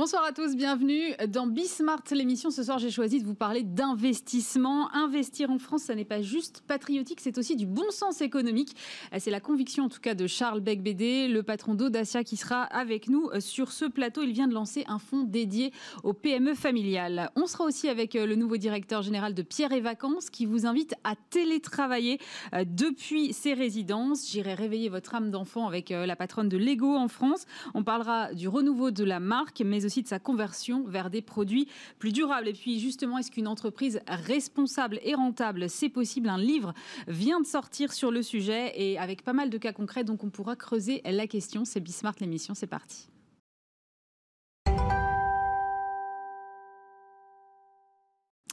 Bonsoir à tous, bienvenue dans Bismart, l'émission. Ce soir, j'ai choisi de vous parler d'investissement. Investir en France, ça n'est pas juste patriotique, c'est aussi du bon sens économique. C'est la conviction, en tout cas, de Charles Beck-Bédé, le patron d'Audacia, qui sera avec nous sur ce plateau. Il vient de lancer un fonds dédié aux PME familiales. On sera aussi avec le nouveau directeur général de Pierre et Vacances, qui vous invite à télétravailler depuis ses résidences. J'irai réveiller votre âme d'enfant avec la patronne de Lego en France. On parlera du renouveau de la marque, mais aussi de sa conversion vers des produits plus durables. Et puis justement, est-ce qu'une entreprise responsable et rentable, c'est possible? Un livre vient de sortir sur le sujet et avec pas mal de cas concrets, donc on pourra creuser la question. C'est Bismart l'émission, c'est parti.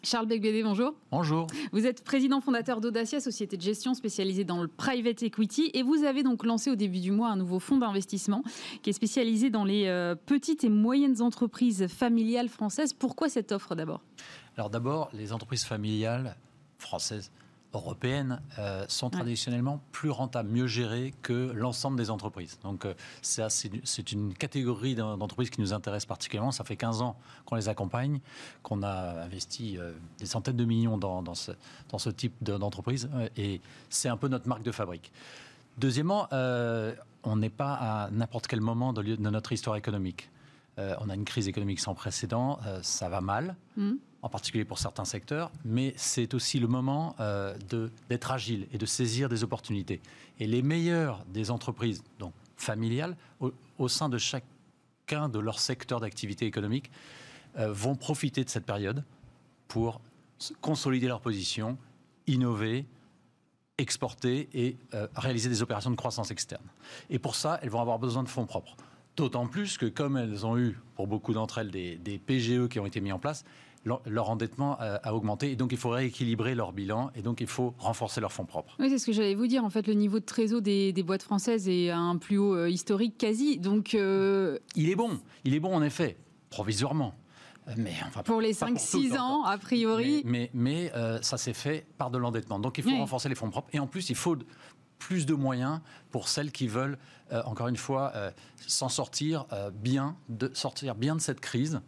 Charles Becbédé, bonjour. Bonjour. Vous êtes président fondateur d'Audacia, société de gestion spécialisée dans le private equity, et vous avez donc lancé au début du mois un nouveau fonds d'investissement qui est spécialisé dans les euh, petites et moyennes entreprises familiales françaises. Pourquoi cette offre d'abord? Alors d'abord, les entreprises familiales françaises européennes euh, sont traditionnellement plus rentables, mieux gérées que l'ensemble des entreprises. Donc euh, c'est une catégorie d'entreprises qui nous intéresse particulièrement. Ça fait 15 ans qu'on les accompagne, qu'on a investi euh, des centaines de millions dans, dans, ce, dans ce, type d'entreprise et c'est un peu notre marque de fabrique. Deuxièmement, on n'est pas à n'importe quel moment de, de, notre histoire économique. on a une crise économique sans précédent, ça va mal. Mmh en particulier pour certains secteurs, mais c'est aussi le moment euh, d'être agile et de saisir des opportunités. Et les meilleures des entreprises, donc familiales, au, sein de chacun de leurs secteurs d'activité économique, euh, vont profiter de cette période pour consolider leur position, innover, exporter et euh, réaliser des opérations de croissance externe. Et pour ça, elles vont avoir besoin de fonds propres. D'autant plus que comme elles ont eu, pour beaucoup d'entre elles, des, PGE qui ont été mis en place, leur, endettement a, augmenté et donc il faut rééquilibrer leur bilan et donc il faut renforcer leurs fonds propres. Oui, c'est ce que j'allais vous dire. En fait, le niveau de trésor des, boîtes françaises est à un plus haut euh, historique quasi. Donc, euh, il est bon. Il est bon en effet, provisoirement. Mais, enfin, pour les 5-6 ans, a priori. Mais, mais, euh, ça s'est fait par de l'endettement. Donc il faut renforcer les fonds propres. Et en plus, il faut plus de moyens pour celles qui veulent, encore une fois, s'en sortir bien, de sortir bien de cette crise.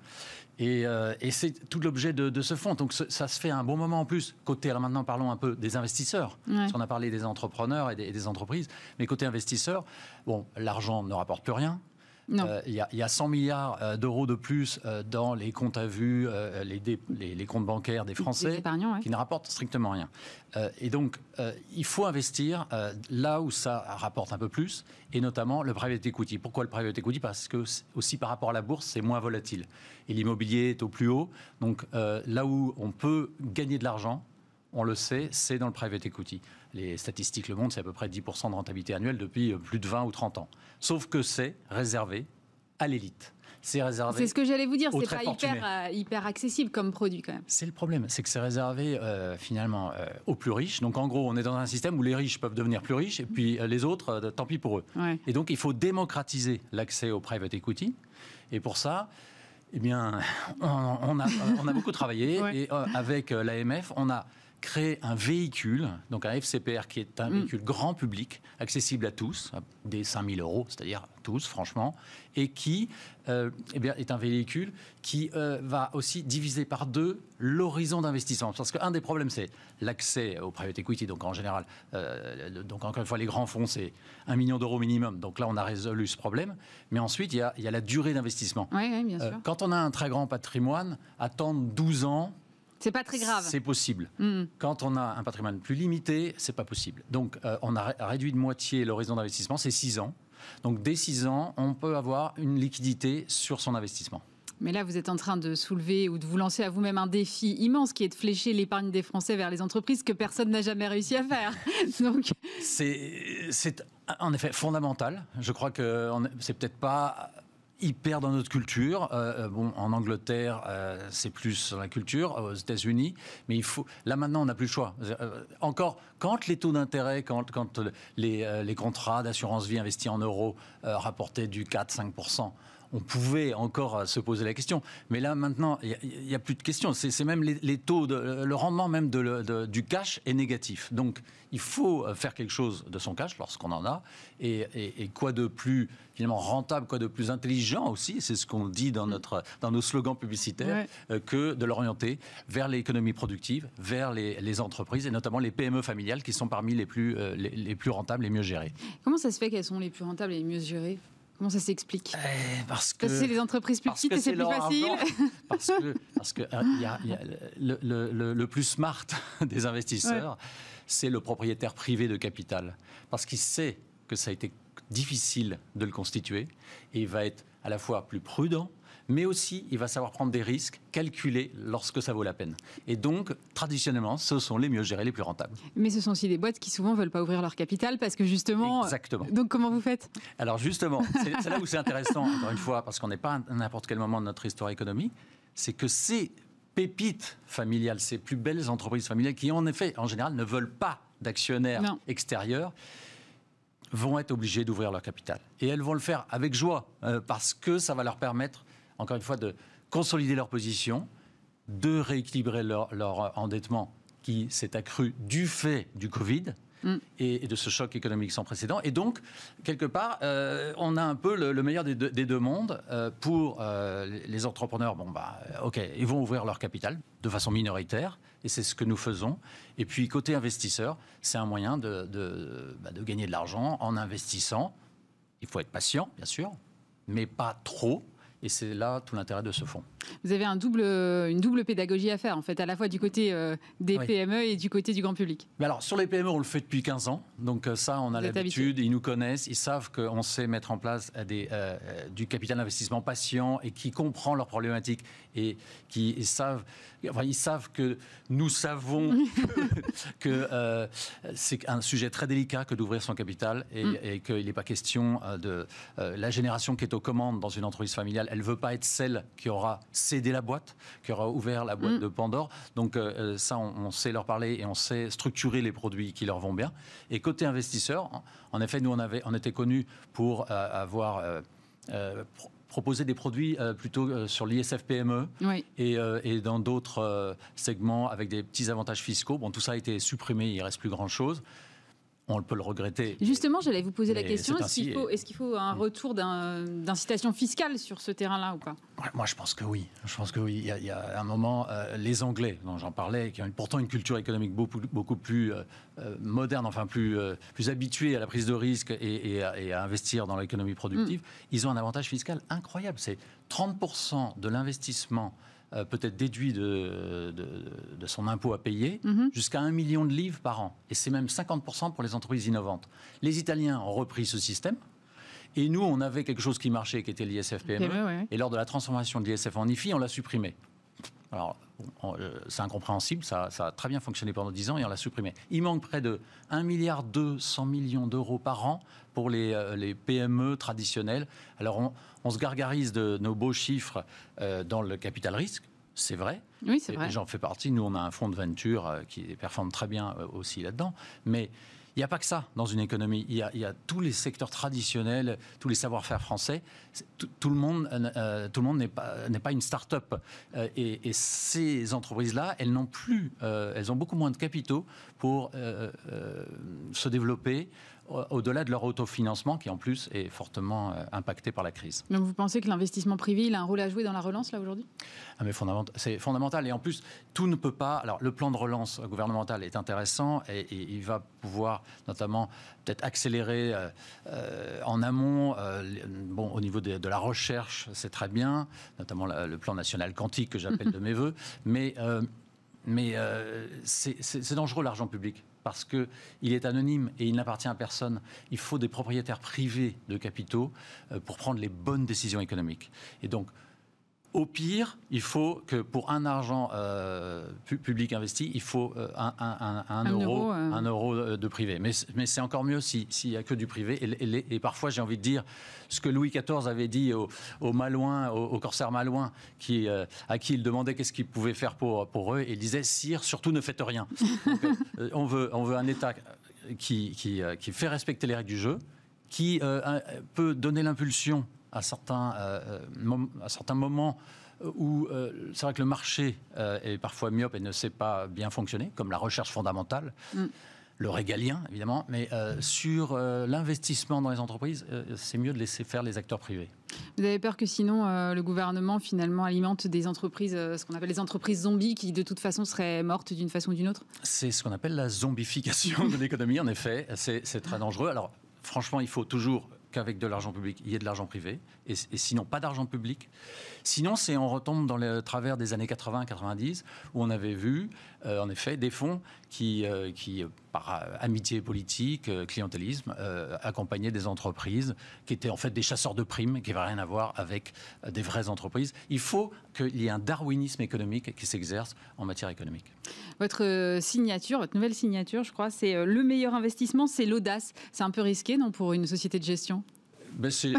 Euh, et, c'est tout l'objet de, ce fonds. Donc ça se fait à un bon moment en plus. Côté, alors maintenant parlons un peu des investisseurs. Parce qu'on a parlé des entrepreneurs et des, des entreprises. Mais côté investisseurs, bon, l'argent ne rapporte plus rien. Euh, il y, a 100 milliards euh, d'euros de plus euh, dans les comptes à vue, les, comptes bancaires des Français, qui ne rapportent strictement rien. et donc, il faut investir là où ça rapporte un peu plus, et notamment le private equity. Pourquoi le private equity? Parce que aussi par rapport à la bourse, c'est moins volatile. Et l'immobilier est au plus haut. Donc, là où on peut gagner de l'argent, on le sait, c'est dans le private equity. Les statistiques le montrent, c'est à peu près 10% de rentabilité annuelle depuis plus de 20 ou 30 ans. Sauf que c'est réservé à l'élite. C'est réservé. C'est ce que j'allais vous dire, c'est pas hyper, euh, hyper, accessible comme produit quand même. C'est le problème, c'est que c'est réservé euh, finalement euh, aux plus riches. Donc en gros, on est dans un système où les riches peuvent devenir plus riches et puis les autres, tant pis pour eux. Et donc il faut démocratiser l'accès au private equity. Et pour ça, eh bien, on, a, on a, beaucoup travaillé et avec l'AMF, on a créer un véhicule, donc un FCPR qui est un mm. véhicule grand public, accessible à tous, des 5000 euros, c'est-à-dire tous, franchement, et qui euh, eh bien, est un véhicule qui euh, va aussi diviser par deux l'horizon d'investissement. Parce qu'un des problèmes, c'est l'accès au private equity, donc en général, euh, donc encore une fois, les grands fonds, c'est un million d'euros minimum. Donc là, on a résolu ce problème. Mais ensuite, il y a, il y a la durée d'investissement. Oui, oui, bien sûr. quand on a un très grand patrimoine, attendre 12 ans, c'est pas très grave. C'est possible. Mm. Quand on a un patrimoine plus limité, c'est pas possible. Donc, euh, on a réduit de moitié l'horizon d'investissement, c'est 6 ans. Donc, dès 6 ans, on peut avoir une liquidité sur son investissement. Mais là, vous êtes en train de soulever ou de vous lancer à vous-même un défi immense qui est de flécher l'épargne des Français vers les entreprises que personne n'a jamais réussi à faire. Donc... C'est en effet fondamental. Je crois que c'est peut-être pas hyper dans notre culture. Euh, euh, bon, en Angleterre, euh, c'est plus la culture, aux États-Unis, mais il faut. Là maintenant, on n'a plus le choix. encore, quand les taux d'intérêt, quand, les, contrats d'assurance vie investis en euros rapportaient du 4-5%, on pouvait encore se poser la question. Mais là, maintenant, il n'y a, plus de questions. C'est même les, taux, de, le rendement même du cash est négatif. Donc, il faut faire quelque chose de son cash lorsqu'on en a. Et, quoi de plus finalement rentable, quoi de plus intelligent aussi, c'est ce qu'on dit dans, notre, dans nos slogans publicitaires, euh, que de l'orienter vers l'économie productive, vers les, entreprises et notamment les PME familiales qui sont parmi les plus, euh, les, plus rentables, les mieux gérées. Comment ça se fait qu'elles sont les plus rentables et les mieux gérées? Comment ça s'explique eh, Parce que c'est les entreprises plus petites et c'est plus facile. parce que parce que euh, y a, le, le, plus smart des investisseurs, c'est le propriétaire privé de capital, parce qu'il sait que ça a été difficile de le constituer et il va être à la fois plus prudent, mais aussi il va savoir prendre des risques, calculer lorsque ça vaut la peine. Et donc, traditionnellement, ce sont les mieux gérés, les plus rentables. Mais ce sont aussi des boîtes qui souvent ne veulent pas ouvrir leur capital parce que justement. Exactement. Donc, comment vous faites? Alors, justement, c'est là où c'est intéressant, encore une fois, parce qu'on n'est pas à n'importe quel moment de notre histoire économique, c'est que ces pépites familiales, ces plus belles entreprises familiales qui, en effet, en général, ne veulent pas d'actionnaires extérieurs, vont être obligées d'ouvrir leur capital. Et elles vont le faire avec joie, euh, parce que ça va leur permettre, encore une fois, de consolider leur position, de rééquilibrer leur, leur endettement qui s'est accru du fait du Covid, Mm. et, de ce choc économique sans précédent. Et donc, quelque part, euh, on a un peu le, meilleur des deux, mondes. Euh, pour euh, les entrepreneurs, bon, bah, OK, ils vont ouvrir leur capital de façon minoritaire, et c'est ce que nous faisons. Et puis, côté investisseur, c'est un moyen de, de, bah, de gagner de l'argent en investissant. Il faut être patient, bien sûr, mais pas trop. Et c'est là tout l'intérêt de ce fonds. Vous avez un double, une double pédagogie à faire, en fait, à la fois du côté euh, des PME et du côté du grand public. Mais alors, sur les PME, on le fait depuis 15 ans. Donc, euh, ça, on a l'habitude, ils nous connaissent, ils savent qu'on sait mettre en place des, euh, du capital d'investissement patient et qui comprend leurs problématiques et qui savent, enfin, ils savent que nous savons que c'est un sujet très délicat que d'ouvrir son capital et, mm. et qu'il n'est pas question de la génération qui est aux commandes dans une entreprise familiale. Elle ne veut pas être celle qui aura céder la boîte, qui aura ouvert la boîte mm. de Pandore. Donc euh, euh, ça, on, sait leur parler et on sait structurer les produits qui leur vont bien. Et côté investisseur, en effet, nous, on, avait, on était connus pour euh, avoir... proposé des produits plutôt sur l'ISF PME et, et, dans d'autres segments avec des petits avantages fiscaux. Bon, tout ça a été supprimé, il reste plus grand-chose on peut le regretter. Justement, j'allais vous poser la question est-ce qu'il faut, est faut, un retour d'incitation fiscale sur ce terrain-là ou pas? Moi, je pense que oui. Je pense que oui. Il y a, un moment, euh, les Anglais, dont j'en parlais, qui ont pourtant une culture économique beaucoup, beaucoup plus euh, euh, moderne, enfin plus, plus habituée à la prise de risque et, à, investir dans l'économie productive, mm. ils ont un avantage fiscal incroyable. C'est 30% de l'investissement euh, peut-être déduit de, de, son impôt à payer, mhm. jusqu'à un million de livres par an. Et c'est même 50% pour les entreprises innovantes. Les Italiens ont repris ce système. Et nous, on avait quelque chose qui marchait, qui était l'ISF-PME. E, et lors de la transformation de l'ISF en IFI, on l'a supprimé. Alors, euh, c'est incompréhensible, ça, ça, a très bien fonctionné pendant 10 ans et on l'a supprimé. Il manque près de 1 milliard 200 millions d'euros par an pour les, euh, les, PME traditionnelles. Alors, on, on, se gargarise de nos beaux chiffres euh, dans le capital risque, c'est vrai. Oui, c'est vrai. J'en fais partie. Nous, on a un fonds de venture qui performe très bien aussi là-dedans. Mais il n'y a pas que ça dans une économie. Il y, a, tous les secteurs traditionnels, tous les savoir-faire français. Tout, le monde, euh, tout le monde n'est pas, une start-up. Euh, et, ces entreprises-là, elles n'ont plus, euh, elles ont beaucoup moins de capitaux pour se développer au-delà de leur autofinancement qui en plus est fortement euh, impacté par la crise. Donc vous pensez que l'investissement privé il a un rôle à jouer dans la relance là aujourd'hui? Ah, mais c'est fondamental et en plus tout ne peut pas. Alors le plan de relance gouvernemental est intéressant et, il va pouvoir notamment peut-être accélérer euh, euh, en amont. bon au niveau de, la recherche c'est très bien, notamment le plan national quantique que j'appelle de mes voeux, mais mais c'est dangereux l'argent public parce qu'il est anonyme et il n'appartient à personne. Il faut des propriétaires privés de capitaux euh, pour prendre les bonnes décisions économiques. Et donc, au pire, il faut que pour un argent euh, public investi, il faut euh, un, euro, un euro de privé. Mais, c'est encore mieux s'il n'y a que du privé. Et, parfois, j'ai envie de dire ce que Louis XIV avait dit aux au Malouins, aux, corsaires malouins, qui, euh, à qui il demandait qu'est-ce qu'ils pouvaient faire pour, pour eux. Et il disait Sire, surtout ne faites rien. on, veut, on veut un État qui, qui, qui, fait respecter les règles du jeu, qui peut donner l'impulsion à certains, à certains moments où c'est vrai que le marché est parfois myope et ne sait pas bien fonctionner, comme la recherche fondamentale. Mm le régalien, évidemment, mais euh, sur euh, l'investissement dans les entreprises, euh, c'est mieux de laisser faire les acteurs privés. Vous avez peur que sinon le gouvernement finalement alimente des entreprises, ce qu'on appelle les entreprises zombies, qui de toute façon seraient mortes d'une façon ou d'une autre? C'est ce qu'on appelle la zombification de l'économie, en effet. C'est très dangereux. Alors, franchement, il faut toujours qu'avec de l'argent public, il y ait de l'argent privé, et, sinon pas d'argent public. Sinon, c'est on retombe dans le travers des années 80-90, où on avait vu, euh, en effet, des fonds qui, euh, qui par amitié politique, euh, clientélisme, accompagnaient des entreprises qui étaient en fait des chasseurs de primes, qui n'avaient rien à voir avec des vraies entreprises. Il faut qu'il y ait un darwinisme économique qui s'exerce en matière économique. Votre signature, votre nouvelle signature, je crois, c'est le meilleur investissement, c'est l'audace. C'est un peu risqué, non, pour une société de gestion? Ben c'est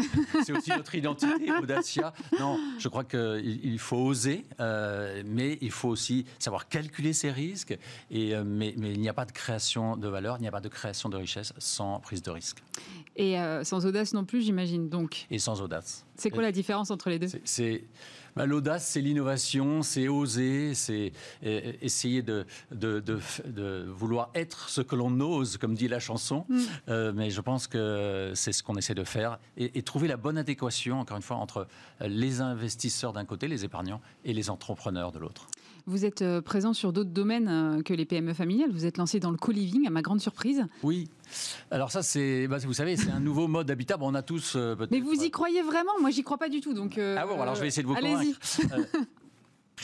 aussi notre identité, Audacia. Non, je crois qu'il il faut oser, euh, mais il faut aussi savoir calculer ses risques. Et, euh, mais, mais, il n'y a pas de création de valeur, il n'y a pas de création de richesse sans prise de risque. Et euh, sans audace non plus, j'imagine. Donc. Et sans audace. C'est quoi la différence entre les deux? C'est bah, l'audace, c'est l'innovation, c'est oser, c'est essayer de, de, vouloir être ce que l'on ose, comme dit la chanson. Mm. Euh, mais je pense que c'est ce qu'on essaie de faire et, trouver la bonne adéquation, encore une fois, entre les investisseurs d'un côté, les épargnants, et les entrepreneurs de l'autre. Vous êtes euh, présent sur d'autres domaines euh, que les PME familiales. Vous êtes lancé dans le co-living, à ma grande surprise. Oui. Alors ça, c'est, bah, vous savez, c'est un nouveau mode d'habitat. on a tous euh, Mais vous y croyez vraiment? Moi, j'y crois pas du tout. Donc. ah bon, alors je vais essayer de vous convaincre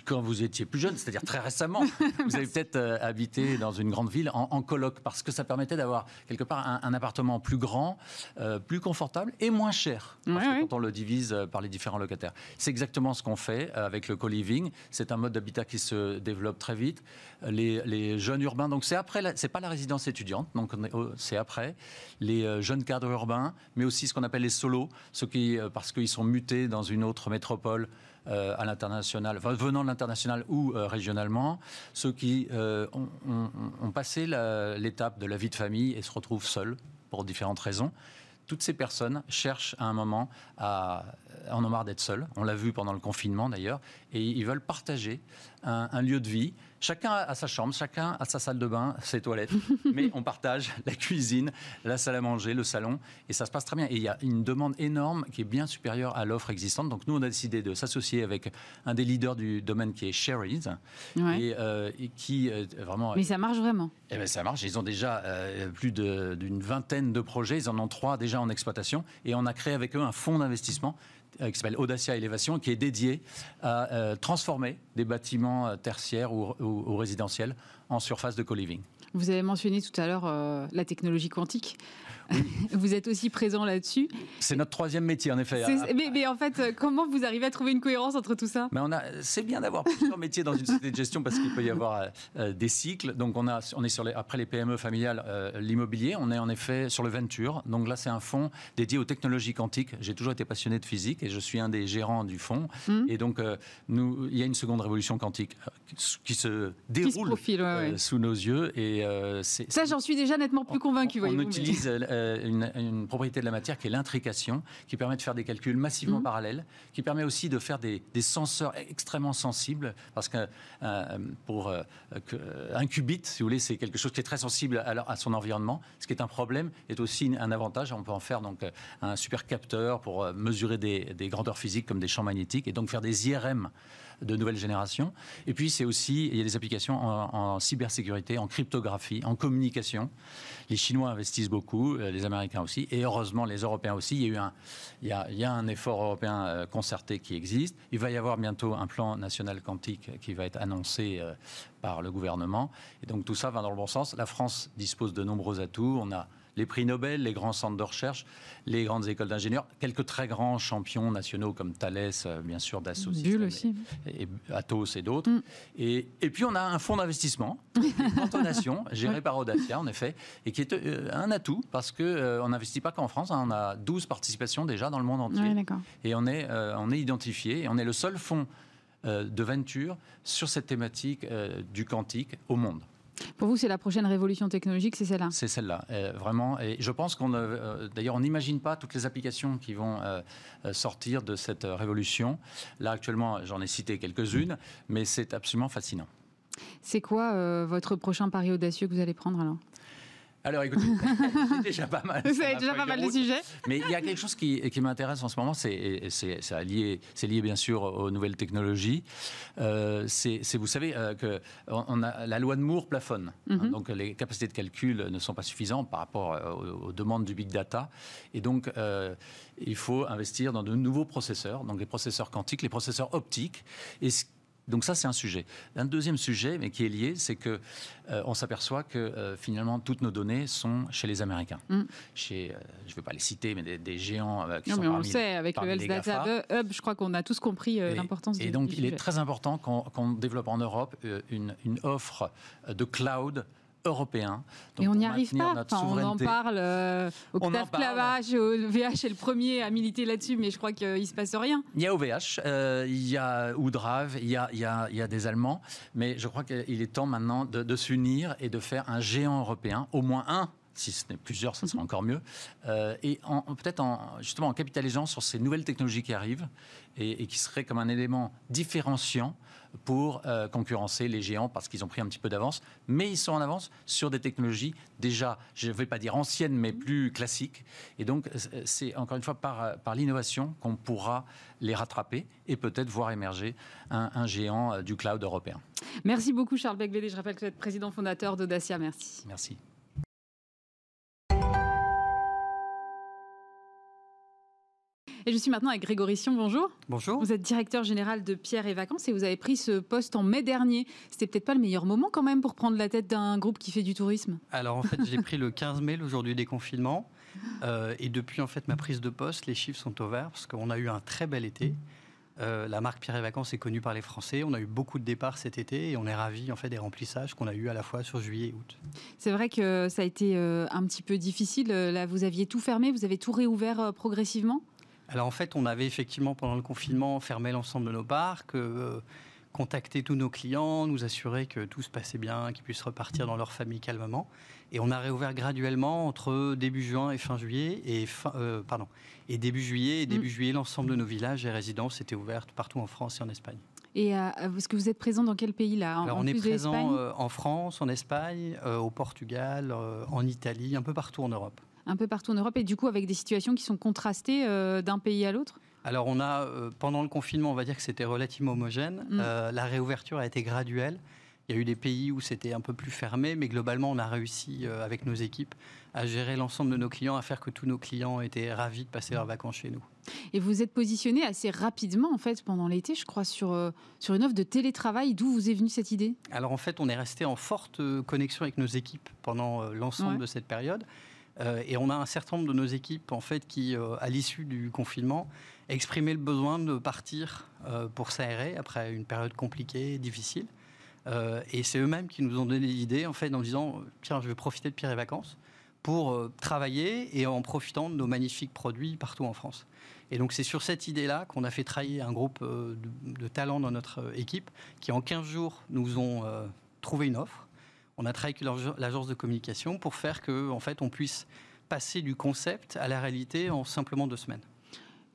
quand vous étiez plus jeune, c'est-à-dire très récemment, vous avez peut-être euh, habité dans une grande ville en, coloc, parce que ça permettait d'avoir quelque part un, appartement plus grand, euh, plus confortable et moins cher, quand on le divise euh, par les différents locataires. C'est exactement ce qu'on fait avec le co-living. C'est un mode d'habitat qui se développe très vite. Les, jeunes urbains, donc c'est après, c'est pas la résidence étudiante, donc c'est après les jeunes cadres urbains, mais aussi ce qu'on appelle les solos, ceux qui, parce qu'ils sont mutés dans une autre métropole euh, à l'international, venant de l'international ou euh, régionalement, ceux qui euh, ont, passé l'étape de la vie de famille et se retrouvent seuls pour différentes raisons toutes ces personnes cherchent à un moment à en ont marre d'être seuls. On l'a vu pendant le confinement d'ailleurs, et ils veulent partager un, lieu de vie Chacun a sa chambre, chacun a sa salle de bain, ses toilettes, mais on partage la cuisine, la salle à manger, le salon, et ça se passe très bien. Et il y a une demande énorme qui est bien supérieure à l'offre existante. Donc nous, on a décidé de s'associer avec un des leaders du domaine qui est Sherry's, euh, et, qui euh, vraiment. Mais ça marche vraiment. Eh ben, ça marche. Ils ont déjà euh, plus d'une vingtaine de projets. Ils en ont trois déjà en exploitation, et on a créé avec eux un fonds d'investissement qui s'appelle Audacia Élévation, qui est dédié à euh, transformer des bâtiments euh, tertiaires ou, résidentiels en surface de co-living. Vous avez mentionné tout à l'heure la technologie quantique. vous êtes aussi présent là-dessus. C'est notre troisième métier, en effet. Mais, en fait, euh, comment vous arrivez à trouver une cohérence entre tout ça? Mais on a, C'est bien d'avoir plusieurs métiers dans une société de gestion parce qu'il peut y avoir euh, euh, des cycles. Donc, on, a, on est sur les, après les PME familiales, l'immobilier. On est en effet sur le venture. Donc là, c'est un fonds dédié aux technologies quantiques. J'ai toujours été passionné de physique et je suis un des gérants du fonds. Mmh. Et donc, nous, il y a une seconde révolution quantique qui se déroule sous nos yeux. Et, ça, j'en suis déjà nettement plus convaincu. On, on utilise euh, une, propriété de la matière qui est l'intrication, qui permet de faire des calculs massivement mmh. parallèles, qui permet aussi de faire des, senseurs extrêmement sensibles, parce que euh, pour euh, un qubit, si vous voulez, c'est quelque chose qui est très sensible à, son environnement. Ce qui est un problème est aussi un avantage. On peut en faire donc un super capteur pour mesurer des, des grandeurs physiques comme des champs magnétiques et donc faire des IRM de nouvelle génération. Et puis, c'est aussi, il y a des applications en, cybersécurité, en cryptographie, en communication. Les Chinois investissent beaucoup, euh, les Américains aussi, et heureusement les Européens aussi. Il y a eu un, il y a, un effort européen euh, concerté qui existe. Il va y avoir bientôt un plan national quantique qui va être annoncé euh, par le gouvernement. Et donc tout ça va dans le bon sens. La France dispose de nombreux atouts. On a les prix Nobel, les grands centres de recherche, les grandes écoles d'ingénieurs, quelques très grands champions nationaux comme Thales, euh, bien sûr, Dassault, aussi. Et, Atos et d'autres. Mm. Et, et, puis on a un fonds d'investissement, une nation, géré par Audacia, en effet, et qui est euh, un atout parce qu'on euh, on n'investit pas qu'en France, hein. on a 12 participations déjà dans le monde entier. et on est, on est identifié, et on est le seul fonds de venture sur cette thématique du quantique au monde. Pour vous, c'est la prochaine révolution technologique, c'est celle-là? C'est celle-là, euh, vraiment. Et je pense qu'on, euh, d'ailleurs, on n'imagine pas toutes les applications qui vont euh, sortir de cette révolution. Là, actuellement, j'en ai cité quelques-unes, mais c'est absolument fascinant. C'est quoi votre prochain pari audacieux que vous allez prendre alors? Alors écoutez, déjà pas mal. Vous avez déjà pas mal de sujets. Mais il y a quelque chose qui, qui m'intéresse en ce moment, c'est lié, lié bien sûr aux nouvelles technologies. Euh, c'est, vous savez, euh, que on a, la loi de Moore plafonne. Hein, mhm. donc les capacités de calcul ne sont pas suffisantes par rapport euh, aux, demandes du big data. Et donc, il faut investir dans de nouveaux processeurs, donc les processeurs quantiques, les processeurs optiques. Et ce donc ça, c'est un sujet. Un deuxième sujet, mais qui est lié, c'est que euh, on s'aperçoit que euh, finalement toutes nos données sont chez les Américains. Mm. Chez, euh, je ne vais pas les citer, mais des, géants qui non, mais on le sait, avec le Health Data Hub, je crois qu'on a tous compris l'importance. Et donc, il est très important qu'on développe en Europe une, une offre de cloud européen. Et on n'y arrive pas. on en parle euh, au clavage, au VH est le premier à militer là-dessus, mais je crois qu'il ne se passe rien. Il y a OVH, euh, il y a Oudrave, il y a, il, y a, il y a, des Allemands, mais je crois qu'il est temps maintenant de, de s'unir et de faire un géant européen, au moins un si ce n'est plusieurs, ça sera mhm. encore mieux. Euh, et peut-être en, justement en capitalisant sur ces nouvelles technologies qui arrivent et, et qui seraient comme un élément différenciant pour euh, concurrencer les géants parce qu'ils ont pris un petit peu d'avance, mais ils sont en avance sur des technologies déjà, je ne vais pas dire anciennes, mais plus classiques. Et donc, c'est encore une fois par, par l'innovation qu'on pourra les rattraper et peut-être voir émerger un, géant euh, du cloud européen. Merci beaucoup Charles Becbédé. Je rappelle que vous êtes président fondateur d'Audacia. Merci. Merci. Et je suis maintenant avec Grégory Sion. Bonjour. Bonjour. Vous êtes directeur général de Pierre et Vacances et vous avez pris ce poste en mai dernier. C'était peut-être pas le meilleur moment quand même pour prendre la tête d'un groupe qui fait du tourisme. Alors en fait, j'ai pris le 15 mai, le jour du déconfinement. Euh, et depuis en fait ma prise de poste, les chiffres sont au vert parce qu'on a eu un très bel été. Euh, la marque Pierre et Vacances est connue par les Français. On a eu beaucoup de départs cet été et on est ravis en fait des remplissages qu'on a eu à la fois sur juillet et août. C'est vrai que ça a été euh, un petit peu difficile. Là, vous aviez tout fermé, vous avez tout réouvert progressivement? Alors en fait, on avait effectivement pendant le confinement fermé l'ensemble de nos parcs, euh, contacté tous nos clients, nous assurer que tout se passait bien, qu'ils puissent repartir dans leur famille calmement. Et on a réouvert graduellement entre début juin et fin juillet et euh, pardon et début juillet et début mm. juillet l'ensemble de nos villages et résidences étaient ouvertes partout en France et en Espagne. Et euh, est-ce que vous êtes présent dans quel pays là? Alors, On est présent en France, en Espagne, au Portugal, en Italie, un peu partout en Europe un peu partout en Europe et du coup avec des situations qui sont contrastées euh, d'un pays à l'autre? Alors on a, euh, pendant le confinement, on va dire que c'était relativement homogène. Mm. Euh, la réouverture a été graduelle. Il y a eu des pays où c'était un peu plus fermé, mais globalement, on a réussi avec nos équipes à gérer l'ensemble de nos clients, à faire que tous nos clients étaient ravis de passer leurs vacances chez nous. Et vous êtes positionné assez rapidement, en fait, pendant l'été, je crois, sur, sur une offre de télétravail. D'où vous est venue cette idée? Alors, en fait, on est resté en forte connexion avec nos équipes pendant l'ensemble de cette période. Euh, et on a un certain nombre de nos équipes, en fait, qui, euh, à l'issue du confinement, exprimaient le besoin de partir euh, pour s'aérer après une période compliquée, difficile. et c'est eux-mêmes qui nous ont donné l'idée, en fait, en disant tiens, je vais profiter de Pierre et Vacances pour travailler et en profitant de nos magnifiques produits partout en France. Et donc c'est sur cette idée-là qu'on a fait travailler un groupe de, de, talents dans notre équipe qui en 15 jours nous ont trouvé une offre on a travaillé avec l'agence de communication pour faire que, en fait, on puisse passer du concept à la réalité en simplement deux semaines.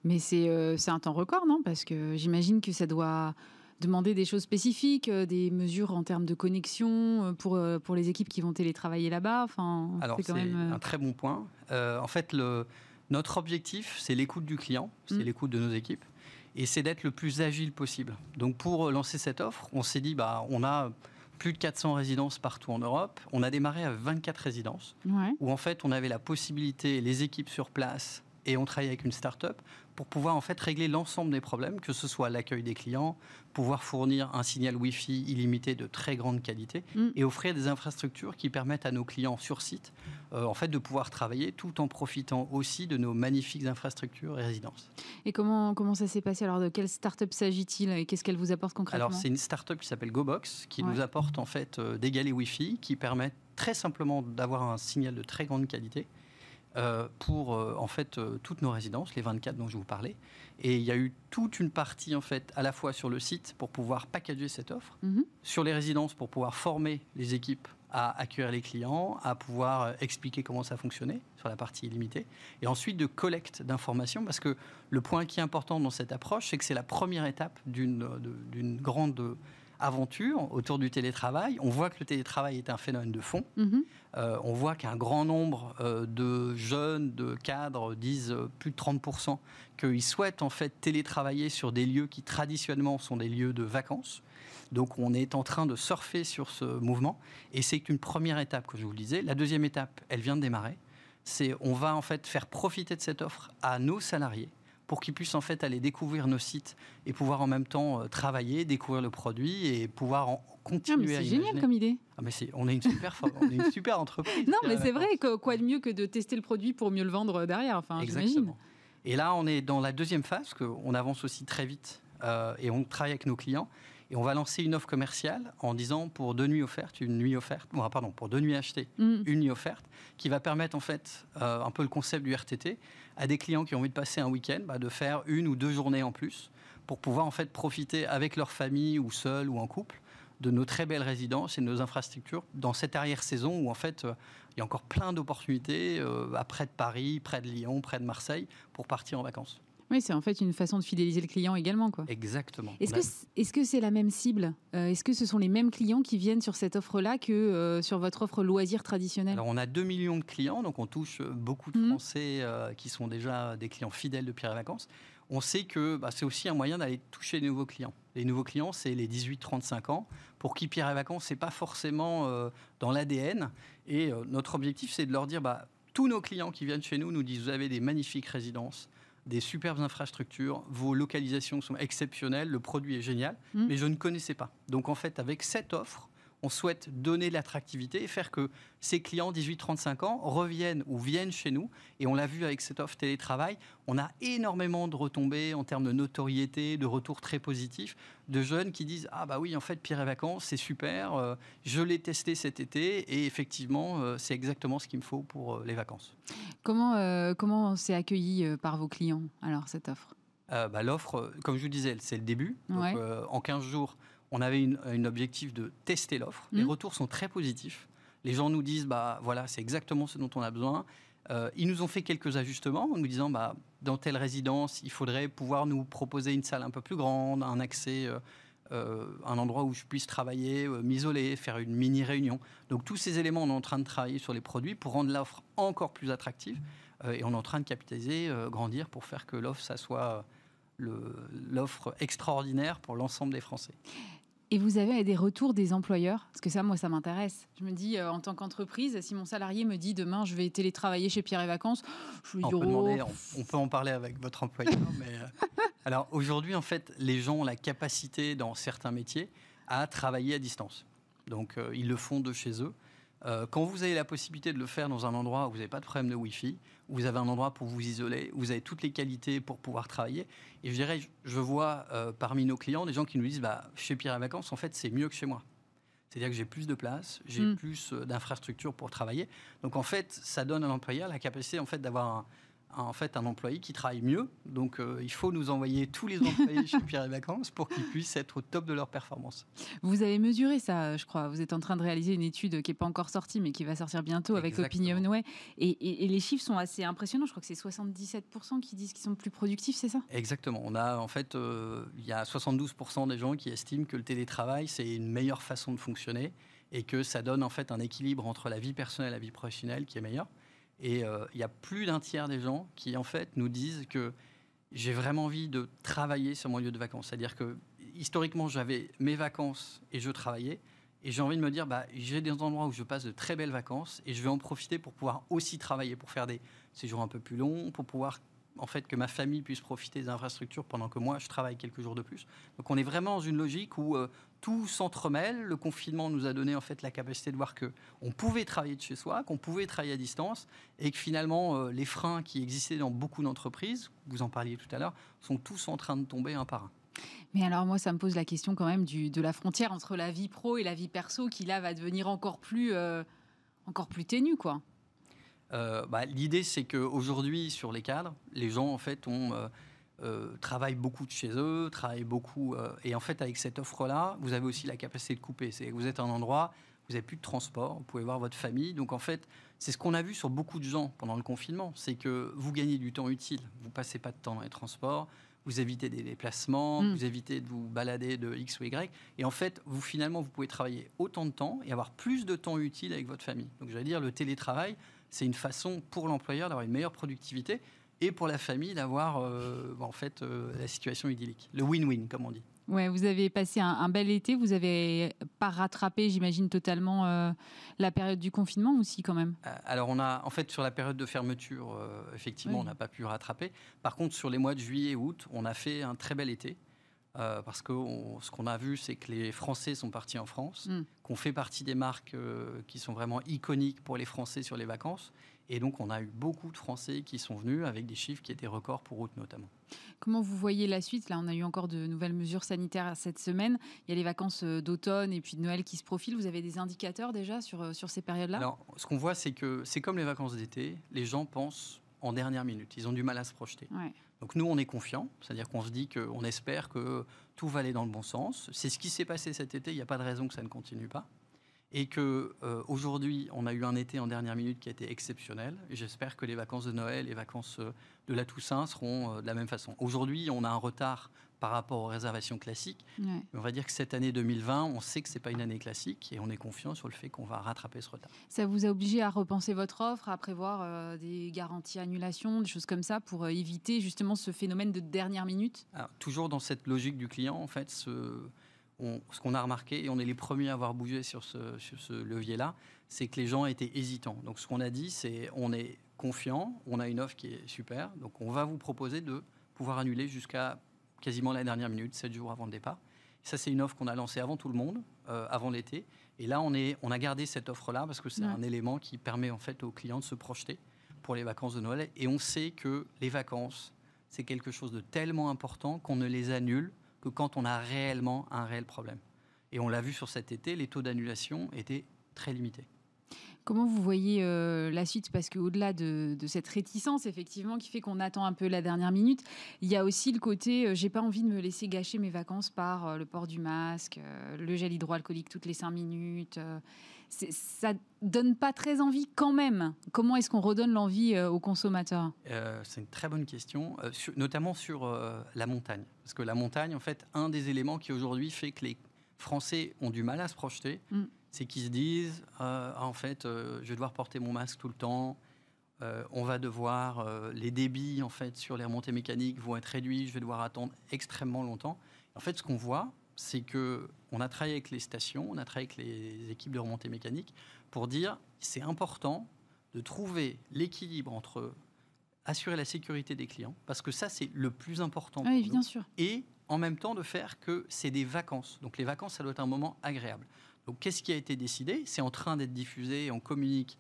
Mais c'est euh, un temps record, non? Parce que j'imagine que ça doit demander des choses spécifiques, euh, des mesures en termes de connexion euh, pour, pour les équipes qui vont télétravailler là-bas. Enfin, Alors, c'est un très bon point. en fait, le, notre objectif, c'est l'écoute du client, c'est mm. l'écoute de nos équipes, et c'est d'être le plus agile possible. Donc, pour lancer cette offre, on s'est dit, bah, on a plus de 400 résidences partout en Europe. On a démarré à 24 résidences, où en fait on avait la possibilité, les équipes sur place, et on travaillait avec une start-up pour pouvoir en fait régler l'ensemble des problèmes, que ce soit l'accueil des clients, pouvoir fournir un signal Wi-Fi illimité de très grande qualité mm. et offrir des infrastructures qui permettent à nos clients sur site euh, en fait de pouvoir travailler tout en profitant aussi de nos magnifiques infrastructures et résidences. Et comment comment ça s'est passé? Alors de quelle start-up s'agit-il et qu'est-ce qu'elle vous apporte concrètement? Alors c'est une start-up qui s'appelle GoBox qui nous apporte en fait euh, des galets Wi-Fi qui permettent très simplement d'avoir un signal de très grande qualité euh, pour euh, en fait euh, toutes nos résidences, les 24 dont je vous parlais. Et il y a eu toute une partie en fait à la fois sur le site pour pouvoir packager cette offre, mhm. sur les résidences pour pouvoir former les équipes à accueillir les clients, à pouvoir expliquer comment ça fonctionnait sur la partie illimitée, et ensuite de collecte d'informations, parce que le point qui est important dans cette approche, c'est que c'est la première étape d'une grande aventure autour du télétravail. On voit que le télétravail est un phénomène de fond. Mhm. Euh, on voit qu'un grand nombre euh, de jeunes, de cadres disent plus de 30% qu'ils souhaitent en fait télétravailler sur des lieux qui traditionnellement sont des lieux de vacances. Donc on est en train de surfer sur ce mouvement et c'est une première étape que je vous le disais. La deuxième étape, elle vient de démarrer. C'est on va en fait faire profiter de cette offre à nos salariés pour qu'ils puissent en fait aller découvrir nos sites et pouvoir en même temps euh, travailler, découvrir le produit et pouvoir en continuer ah, C'est génial comme idée. Ah, mais on est une super, on est une super entreprise. non, mais c'est vrai que quoi de mieux que de tester le produit pour mieux le vendre derrière. Enfin, Exactement. Et là, on est dans la deuxième phase, qu'on avance aussi très vite euh, et on travaille avec nos clients. Et on va lancer une offre commerciale en disant pour deux nuits offertes, une nuit offerte, pardon, pour deux nuits achetées, mm. une nuit offerte, qui va permettre en fait euh, un peu le concept du RTT à des clients qui ont envie de passer un week-end, bah, de faire une ou deux journées en plus pour pouvoir en fait profiter avec leur famille ou seul ou en couple de nos très belles résidences et de nos infrastructures dans cette arrière-saison où en fait euh, il y a encore plein d'opportunités euh, près de Paris, près de Lyon, près de Marseille pour partir en vacances. Oui, c'est en fait une façon de fidéliser le client également. Quoi. Exactement. Est-ce que est-ce que c'est la même cible? Euh, Est-ce que ce sont les mêmes clients qui viennent sur cette offre-là que euh, sur votre offre loisir traditionnelle? Alors on a 2 millions de clients, donc on touche euh, beaucoup de mhm. Français qui sont déjà des clients fidèles de Pierre et Vacances. On sait que bah, c'est aussi un moyen d'aller toucher les nouveaux clients. Les nouveaux clients, c'est les 18-35 ans, pour qui Pierre et Vacances, c'est pas forcément dans l'ADN. Et notre objectif, c'est de leur dire, bah, tous nos clients qui viennent chez nous nous disent, vous avez des magnifiques résidences, des superbes infrastructures, vos localisations sont exceptionnelles, le produit est génial, mmh. mais je ne connaissais pas. Donc en fait, avec cette offre, on souhaite donner l'attractivité et faire que ces clients 18-35 ans reviennent ou viennent chez nous. Et on l'a vu avec cette offre télétravail, on a énormément de retombées en termes de notoriété, de retours très positifs, de jeunes qui disent Ah bah oui, en fait, Pierre et Vacances, c'est super, euh, je l'ai testé cet été et effectivement, euh, c'est exactement ce qu'il me faut pour euh, les vacances. Comment, comment c'est accueilli par vos clients, alors, cette offre? Bah, L'offre, comme je vous disais, c'est le début. Donc, en 15 jours, on avait un objectif de tester l'offre. Les mmh. retours sont très positifs. Les gens nous disent, bah voilà, c'est exactement ce dont on a besoin. Euh, ils nous ont fait quelques ajustements en nous disant, bah, dans telle résidence, il faudrait pouvoir nous proposer une salle un peu plus grande, un accès, euh, euh, un endroit où je puisse travailler, m'isoler, faire une mini réunion. Donc tous ces éléments, on est en train de travailler sur les produits pour rendre l'offre encore plus attractive. et on est en train de capitaliser, grandir pour faire que l'offre, ça soit l'offre extraordinaire pour l'ensemble des Français. Et vous avez des retours des employeurs? Parce que ça, moi, ça m'intéresse. Je me dis, euh, en tant qu'entreprise, si mon salarié me dit demain, je vais télétravailler chez Pierre et Vacances, je lui dis, on, peut oh, on, peut en parler avec votre employeur. mais, euh, alors aujourd'hui, en fait, les gens ont la capacité, dans certains métiers, à travailler à distance. Donc, euh, ils le font de chez eux. quand vous avez la possibilité de le faire dans un endroit où vous n'avez pas de problème de Wi-Fi, vous avez un endroit pour vous isoler, vous avez toutes les qualités pour pouvoir travailler. Et je dirais, je vois euh, parmi nos clients des gens qui nous disent, bah, chez Pierre et Vacances, en fait, c'est mieux que chez moi. C'est-à-dire que j'ai plus de place, j'ai mm. plus euh, d'infrastructures pour travailler. Donc en fait, ça donne à l'employeur la capacité en fait d'avoir un, en fait un employé qui travaille mieux. Donc euh, il faut nous envoyer tous les employés chez Pierre et Vacances pour qu'ils puissent être au top de leur performance. Vous avez mesuré ça, je crois. Vous êtes en train de réaliser une étude qui n'est pas encore sortie, mais qui va sortir bientôt avec Opinionway. Et, et, les chiffres sont assez impressionnants. Je crois que c'est 77% qui disent qu'ils sont plus productifs, c'est ça? Exactement. On a en fait, euh, il y a 72% des gens qui estiment que le télétravail, c'est une meilleure façon de fonctionner et que ça donne en fait un équilibre entre la vie personnelle et la vie professionnelle qui est meilleur. Et euh, il y a plus d'un tiers des gens qui, en fait, nous disent que j'ai vraiment envie de travailler sur mon lieu de vacances. C'est-à-dire que historiquement, j'avais mes vacances et je travaillais. Et j'ai envie de me dire, bah, j'ai des endroits où je passe de très belles vacances et je vais en profiter pour pouvoir aussi travailler, pour faire des séjours un peu plus longs, pour pouvoir en fait que ma famille puisse profiter des infrastructures pendant que moi je travaille quelques jours de plus. Donc on est vraiment dans une logique où euh, tout s'entremêle. Le confinement nous a donné en fait la capacité de voir que on pouvait travailler de chez soi, qu'on pouvait travailler à distance, et que finalement euh, les freins qui existaient dans beaucoup d'entreprises, vous en parliez tout à l'heure, sont tous en train de tomber un par un. Mais alors moi, ça me pose la question quand même du, de la frontière entre la vie pro et la vie perso, qui là va devenir encore plus, euh, encore plus ténue, quoi. Euh, bah, l'idée, c'est qu'aujourd'hui, sur les cadres, les gens, en fait, ont, euh, euh, travaillent beaucoup de chez eux, travaillent beaucoup. et en fait, avec cette offre-là, vous avez aussi la capacité de couper. C'est vous êtes un endroit vous n'avez plus de transport, vous pouvez voir votre famille. Donc en fait, c'est ce qu'on a vu sur beaucoup de gens pendant le confinement, c'est que vous gagnez du temps utile, vous passez pas de temps dans les transports, vous évitez des déplacements, mm. vous évitez de vous balader de X ou Y. Et en fait, vous finalement, vous pouvez travailler autant de temps et avoir plus de temps utile avec votre famille. Donc, j'allais dire, le télétravail, c'est une façon pour l'employeur d'avoir une meilleure productivité et pour la famille d'avoir euh, en fait euh, la situation idyllique. Le win-win, comme on dit. Ouais, vous avez passé un, bel été. Vous avez pas rattrapé, j'imagine, totalement euh, la période du confinement aussi, quand même. Alors, on a, en fait, sur la période de fermeture, effectivement, on n'a pas pu rattraper. Par contre, sur les mois de juillet et août, on a fait un très bel été. parce que ce qu'on a vu, c'est que les Français sont partis en France, mm. qu'on fait partie des marques qui sont vraiment iconiques pour les Français sur les vacances, et donc, on a eu beaucoup de Français qui sont venus avec des chiffres qui étaient records pour août notamment. Comment vous voyez la suite? Là, on a eu encore de nouvelles mesures sanitaires cette semaine. Il y a les vacances euh, d'automne et puis de Noël qui se profilent. Vous avez des indicateurs déjà sur, euh, sur ces périodes-là? Alors, ce qu'on voit, c'est que c'est comme les vacances d'été. Les gens pensent en dernière minute. Ils ont du mal à se projeter. Donc nous, on est confiants, c'est-à-dire qu'on se dit qu'on espère que tout va aller dans le bon sens. C'est ce qui s'est passé cet été, il n'y a pas de raison que ça ne continue pas et que euh, aujourd'hui on a eu un été en dernière minute qui a été exceptionnel. J'espère que les vacances de Noël, les vacances euh, de la Toussaint seront euh, de la même façon. Aujourd'hui, on a un retard par rapport aux réservations classiques. On va dire que cette année 2020, on sait que c'est pas une année classique et on est confiant sur le fait qu'on va rattraper ce retard. Ça vous a obligé à repenser votre offre, à prévoir des garanties annulation, des choses comme ça pour éviter justement ce phénomène de dernière minute? Toujours dans cette logique du client, en fait, ce ce qu'on a remarqué, et on est les premiers à avoir bougé sur ce, ce levier-là, c'est que les gens étaient hésitants. Donc ce qu'on a dit, c'est on est confiant, on a une offre qui est super, donc on va vous proposer de pouvoir annuler jusqu'à quasiment la dernière minute, 7 jours avant le départ. ça, c'est une offre qu'on a lancée avant tout le monde, euh, avant l'été. Et là, on, est, on a gardé cette offre-là parce que c'est un élément qui permet en fait aux clients de se projeter pour les vacances de Noël. Et on sait que les vacances, c'est quelque chose de tellement important qu'on ne les annule que quand on a réellement un réel problème. Et on l'a vu sur cet été, les taux d'annulation étaient très limités. Comment vous voyez euh, la suite? Parce qu'au-delà de, cette réticence, effectivement, qui fait qu'on attend un peu la dernière minute, il y a aussi le côté euh, j'ai pas envie de me laisser gâcher mes vacances par euh, le port du masque, le gel hydroalcoolique toutes les cinq minutes. Ça donne pas très envie quand même. Comment est-ce qu'on redonne l'envie aux consommateurs C'est une très bonne question, notamment sur la montagne. Parce que la montagne, en fait, un des éléments qui aujourd'hui fait que les Français ont du mal à se projeter. Mm c'est qu'ils se disent euh, en fait, euh, je vais devoir porter mon masque tout le temps. Euh, on va devoir les débits en fait sur les remontées mécaniques vont être réduits. Je vais devoir attendre extrêmement longtemps. En fait, ce qu'on voit, c'est que on a travaillé avec les stations, on a travaillé avec les équipes de remontées mécaniques pour dire c'est important de trouver l'équilibre entre assurer la sécurité des clients, parce que ça c'est le plus important. Oui, bien sûr. Et en même temps de faire que c'est des vacances. Donc les vacances, ça doit être un moment agréable. Donc qu'est-ce qui a été décidé? C'est en train d'être diffusé, on communique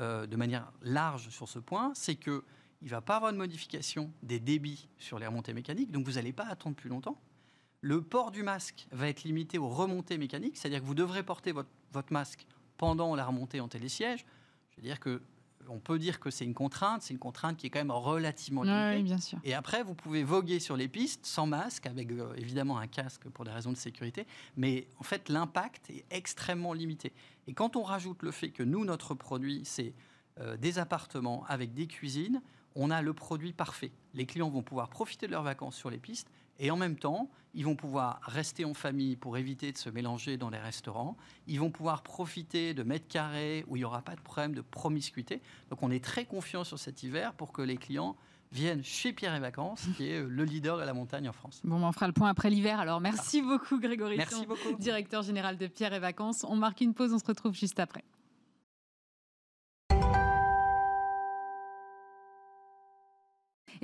euh, de manière large sur ce point, c'est que il va pas avoir de modification des débits sur les remontées mécaniques, donc vous n'allez pas attendre plus longtemps. Le port du masque va être limité aux remontées mécaniques, c'est-à-dire que vous devrez porter votre, votre masque pendant la remontée en télésiège. Je veux dire que on peut dire que c'est une contrainte, c'est une contrainte qui est quand même relativement limitée. Oui, bien sûr. Et après, vous pouvez voguer sur les pistes sans masque, avec euh, évidemment un casque pour des raisons de sécurité, mais en fait, l'impact est extrêmement limité. Et quand on rajoute le fait que nous, notre produit, c'est euh, des appartements avec des cuisines, on a le produit parfait. Les clients vont pouvoir profiter de leurs vacances sur les pistes et en même temps, ils vont pouvoir rester en famille pour éviter de se mélanger dans les restaurants. Ils vont pouvoir profiter de mètres carrés où il n'y aura pas de problème de promiscuité. Donc on est très confiant sur cet hiver pour que les clients viennent chez Pierre et Vacances, qui est le leader de la montagne en France. Bon, on fera le point après l'hiver. Alors merci beaucoup Grégory. Merci beaucoup. Directeur général de Pierre et Vacances. On marque une pause, on se retrouve juste après.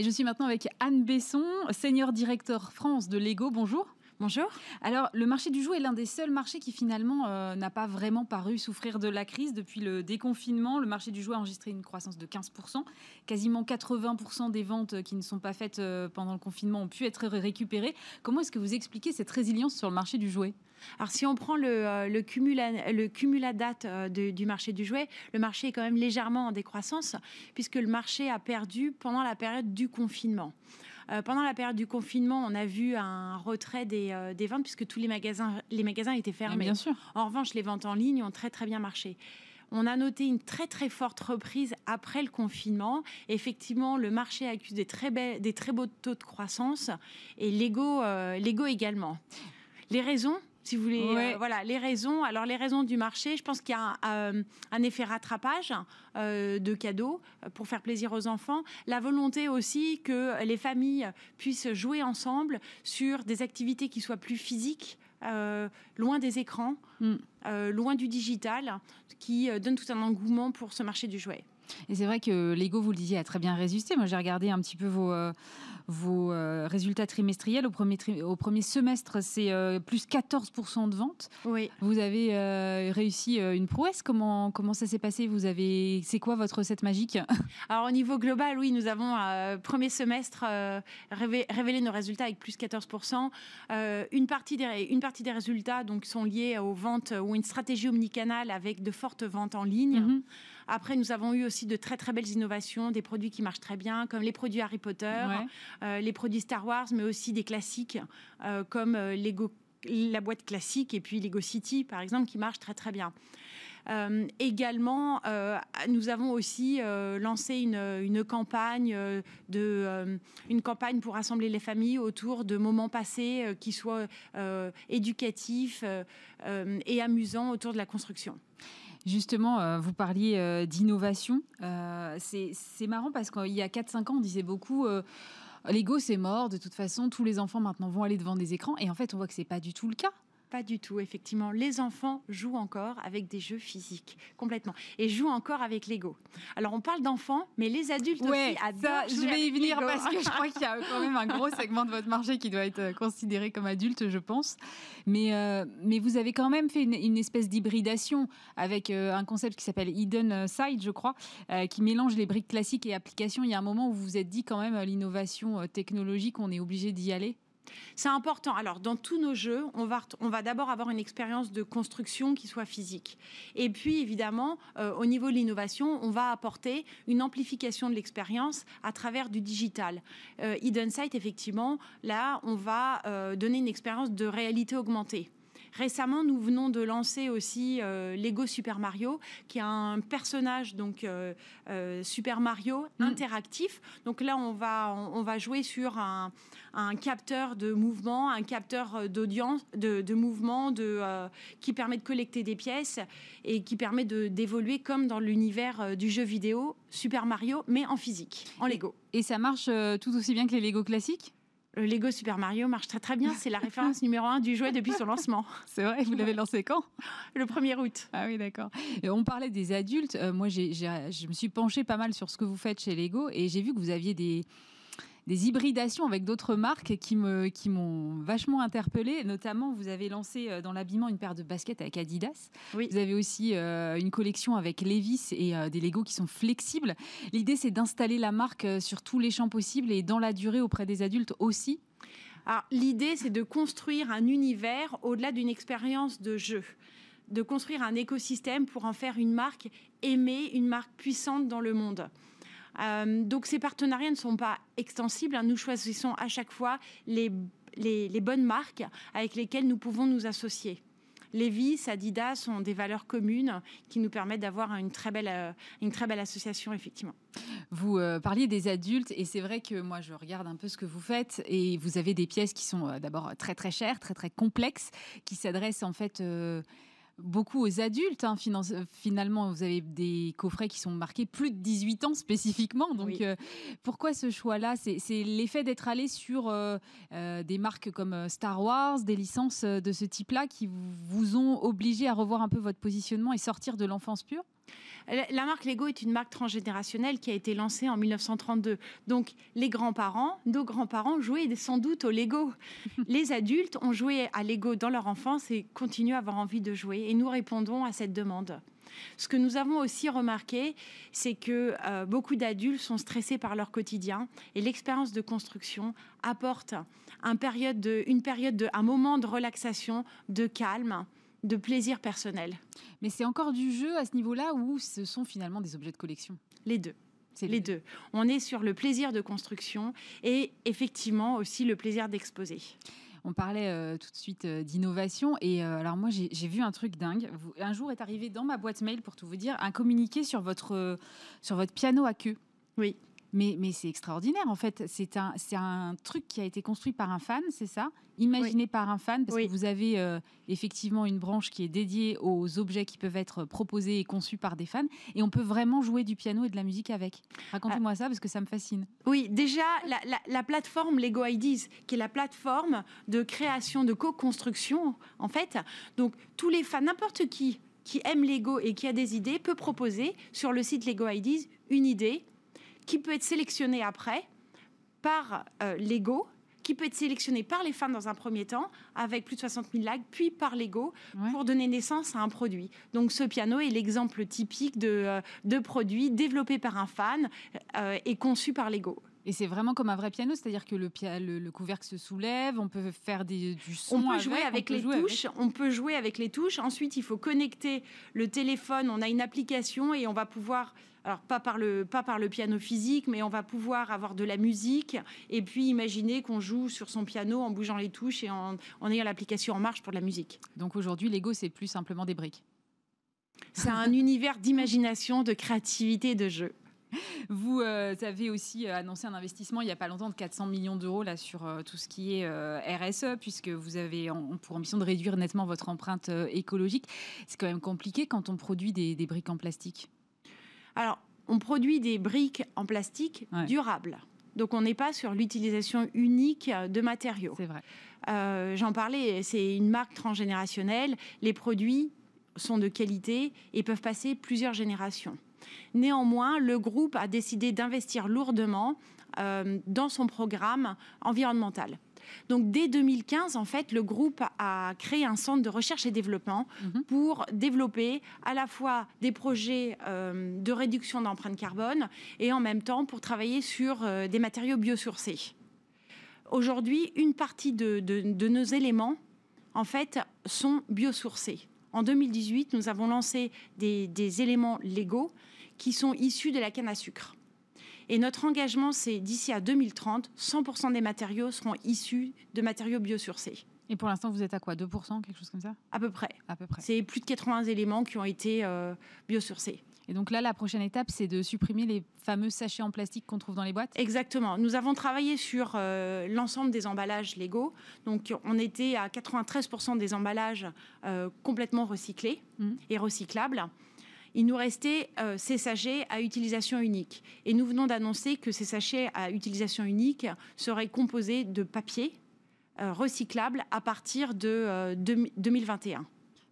Et je suis maintenant avec Anne Besson, senior directeur France de Lego. Bonjour. Bonjour. Alors, le marché du jouet est l'un des seuls marchés qui finalement euh, n'a pas vraiment paru souffrir de la crise depuis le déconfinement. Le marché du jouet a enregistré une croissance de 15%. Quasiment 80% des ventes qui ne sont pas faites euh, pendant le confinement ont pu être récupérées. Comment est-ce que vous expliquez cette résilience sur le marché du jouet? Alors si on prend le, euh, le, cumula, le du marché du jouet, le marché est quand même légèrement en décroissance puisque le marché a perdu pendant la période du confinement. Pendant la période du confinement, on a vu un retrait des, des ventes puisque tous les magasins, les magasins étaient fermés. bien sûr. En revanche, les ventes en ligne ont très très bien marché. On a noté une très très forte reprise après le confinement. Effectivement, le marché accuse des très, des très beaux taux de croissance et Lego, euh, Lego également. Les raisons? Si vous voulez, euh, voilà, les raisons. Alors, les raisons du marché, je pense qu'il y a un, euh, effet rattrapage de cadeaux pour faire plaisir aux enfants. La volonté aussi que les familles puissent jouer ensemble sur des activités qui soient plus physiques, loin des écrans, mm. loin du digital qui euh, donne tout un engouement pour ce marché du jouet. Et c'est vrai que Lego, vous le disiez, a très bien résisté. Moi, j'ai regardé un petit peu vos, euh, vos euh, résultats trimestriels. Au premier, au premier semestre, c'est euh, plus 14% de ventes. Oui. Vous avez réussi une prouesse. Comment, comment ça s'est passé? Vous avez, C'est quoi votre recette magique? Alors, au niveau global, oui, nous avons, premier semestre, révélé nos résultats avec plus 14%. une, partie des, une partie des résultats donc, sont liés aux ventes ou une stratégie omnicanale avec de fortes ventes en ligne. Mhm. Après, nous avons eu aussi de très très belles innovations, des produits qui marchent très bien, comme les produits Harry Potter, euh, les produits Star Wars, mais aussi des classiques euh, comme euh, Lego, la boîte classique et puis Lego City, par exemple, qui marche très très bien. également, nous avons aussi lancé une, campagne de, une campagne pour rassembler les familles autour de moments passés qui soient éducatifs et amusants autour de la construction. Justement, vous parliez d'innovation. c'est marrant parce qu'il y a 4-5 ans, on disait beaucoup L'ego, c'est mort. De toute façon, tous les enfants maintenant vont aller devant des écrans. Et en fait, on voit que c'est pas du tout le cas. Pas du tout, effectivement. Les enfants jouent encore avec des jeux physiques, complètement. Et jouent encore avec Lego. Alors, on parle d'enfants, mais les adultes aussi adorent Je vais y venir parce que je crois qu'il y a quand même un gros segment de votre marché qui doit être considéré comme adulte, je pense. Mais, euh, mais vous avez quand même fait une, espèce d'hybridation avec euh, un concept qui s'appelle Hidden Side, je crois, euh, qui mélange les briques classiques et applications. Il y a un moment où vous vous êtes dit quand même l'innovation technologique, on est obligé d'y aller c'est important. Alors, dans tous nos jeux, on va, d'abord avoir une expérience de construction qui soit physique. Et puis, évidemment, euh, au niveau de l'innovation, on va apporter une amplification de l'expérience à travers du digital. Euh, Hidden Sight, effectivement, là, on va euh, donner une expérience de réalité augmentée. Récemment, nous venons de lancer aussi euh, Lego Super Mario, qui est un personnage donc euh, euh, Super Mario mm. interactif. Donc là, on va on, va jouer sur un, capteur de mouvement, un capteur d'audience, de, mouvement, de qui permet de collecter des pièces et qui permet d'évoluer comme dans l'univers du jeu vidéo Super Mario, mais en physique, en Lego. Et ça marche tout aussi bien que les Lego classiques? Le Lego Super Mario marche très très bien. C'est la référence numéro un du jouet depuis son lancement. C'est vrai, vous l'avez lancé quand? Le 1er août. Ah oui, d'accord. On parlait des adultes. Euh, moi, je me suis penchée pas mal sur ce que vous faites chez Lego et j'ai vu que vous aviez des, des hybridations avec d'autres marques qui me qui m'ont vachement interpellée. Notamment, vous avez lancé euh, dans l'habillement une paire de baskets avec Adidas. Oui. Vous avez aussi euh, une collection avec Levis et euh, des Lego qui sont flexibles. L'idée, c'est d'installer la marque sur tous les champs possibles et dans la durée auprès des adultes aussi. l'idée, c'est de construire un univers au-delà d'une expérience de jeu de construire un écosystème pour en faire une marque aimée, une marque puissante dans le monde. Euh, donc ces partenariats ne sont pas extensibles. Hein. Nous choisissons à chaque fois les, les, bonnes marques avec lesquelles nous pouvons nous associer. Levis, Adidas sont des valeurs communes qui nous permettent d'avoir une très belle, euh, une très belle association, effectivement. Vous euh, parliez des adultes et c'est vrai que moi je regarde un peu ce que vous faites et vous avez des pièces qui sont d'abord très très chères, très très complexes, qui s'adressent en fait beaucoup aux adultes. Hein, finalement, vous avez des coffrets qui sont marqués plus de 18 ans spécifiquement. Donc, euh, pourquoi ce choix-là? C'est l'effet d'être allé sur euh, euh, des marques comme Star Wars, des licences de ce type-là qui vous ont obligé à revoir un peu votre positionnement et sortir de l'enfance pure? La marque Lego est une marque transgénérationnelle qui a été lancée en 1932. Donc les grands-parents, nos grands-parents jouaient sans doute au Lego. les adultes ont joué à Lego dans leur enfance et continuent à avoir envie de jouer. Et nous répondons à cette demande. Ce que nous avons aussi remarqué, c'est que euh, beaucoup d'adultes sont stressés par leur quotidien et l'expérience de construction apporte un période une période de, un moment de relaxation, de calme de plaisir personnel. Mais c'est encore du jeu à ce niveau-là ou ce sont finalement des objets de collection? Les deux. C'est les deux. On est sur le plaisir de construction et effectivement aussi le plaisir d'exposer. On parlait euh, tout de suite euh, d'innovation. Et euh, alors, moi, j'ai vu un truc dingue. un jour est arrivé dans ma boîte mail, pour tout vous dire, un communiqué sur votre, sur votre piano à queue. Oui. Mais, mais c'est extraordinaire, en fait. C'est un, un truc qui a été construit par un fan, c'est ça? Imaginé par un fan, parce que vous avez euh, effectivement une branche qui est dédiée aux objets qui peuvent être proposés et conçus par des fans. Et on peut vraiment jouer du piano et de la musique avec. Racontez-moi ça, parce que ça me fascine. Oui, déjà, la, la plateforme Lego Ideas, qui est la plateforme de création, de co-construction, en fait. Donc, tous les fans, n'importe qui qui aime Lego et qui a des idées, peut proposer sur le site Lego Ideas une idée qui peut être sélectionné après par euh, Lego, qui peut être sélectionné par les fans dans un premier temps, avec plus de 60 000 likes, puis par Lego, pour donner naissance à un produit. Donc ce piano est l'exemple typique de, euh, de produit développé par un fan euh, et conçu par Lego. Et c'est vraiment comme un vrai piano, c'est-à-dire que le, le, couvercle se soulève, on peut faire des, du son. On peut jouer avec, les touches. On peut jouer avec les touches. Ensuite, il faut connecter le téléphone. On a une application et on va pouvoir alors pas par le pas par le piano physique, mais on va pouvoir avoir de la musique et puis imaginer qu'on joue sur son piano en bougeant les touches et en, ayant l'application en marche pour de la musique. Donc aujourd'hui, Lego c'est plus simplement des briques. C'est un univers d'imagination, de créativité, de jeu. Vous euh, avez aussi euh, annoncé un investissement il n'y a pas longtemps de 400 millions d'euros là sur euh, tout ce qui est RSE, puisque vous avez pour ambition de réduire nettement votre empreinte écologique. C'est quand même compliqué quand on produit des briques en plastique. Alors, on produit des briques en plastique durables. Donc, on n'est pas sur l'utilisation unique de matériaux. C'est vrai. Euh, j'en parlais, c'est une marque transgénérationnelle. Les produits sont de qualité et peuvent passer plusieurs générations. Néanmoins, le groupe a décidé d'investir lourdement euh, dans son programme environnemental. Donc dès 2015, en fait, le groupe a créé un centre de recherche et développement mhm. pour développer à la fois des projets euh, de réduction d'empreinte carbone et en même temps pour travailler sur euh, des matériaux biosourcés. Aujourd'hui, une partie de, nos éléments, en fait, sont biosourcés. En 2018, nous avons lancé des, des éléments légaux qui sont issus de la canne à sucre. Et notre engagement, c'est d'ici à 2030, 100% des matériaux seront issus de matériaux biosourcés. Et pour l'instant, vous êtes à quoi 2%, quelque chose comme ça? À peu près. À peu près. C'est plus de 80 éléments qui ont été euh, biosourcés. Et donc là, la prochaine étape, c'est de supprimer les fameux sachets en plastique qu'on trouve dans les boîtes? Exactement. Nous avons travaillé sur euh, l'ensemble des emballages légaux. Donc on était à 93% des emballages euh, complètement recyclés mmh. et recyclables il nous restait euh, ces sachets à utilisation unique. Et nous venons d'annoncer que ces sachets à utilisation unique seraient composés de papier euh, recyclable à partir de 2021. Euh,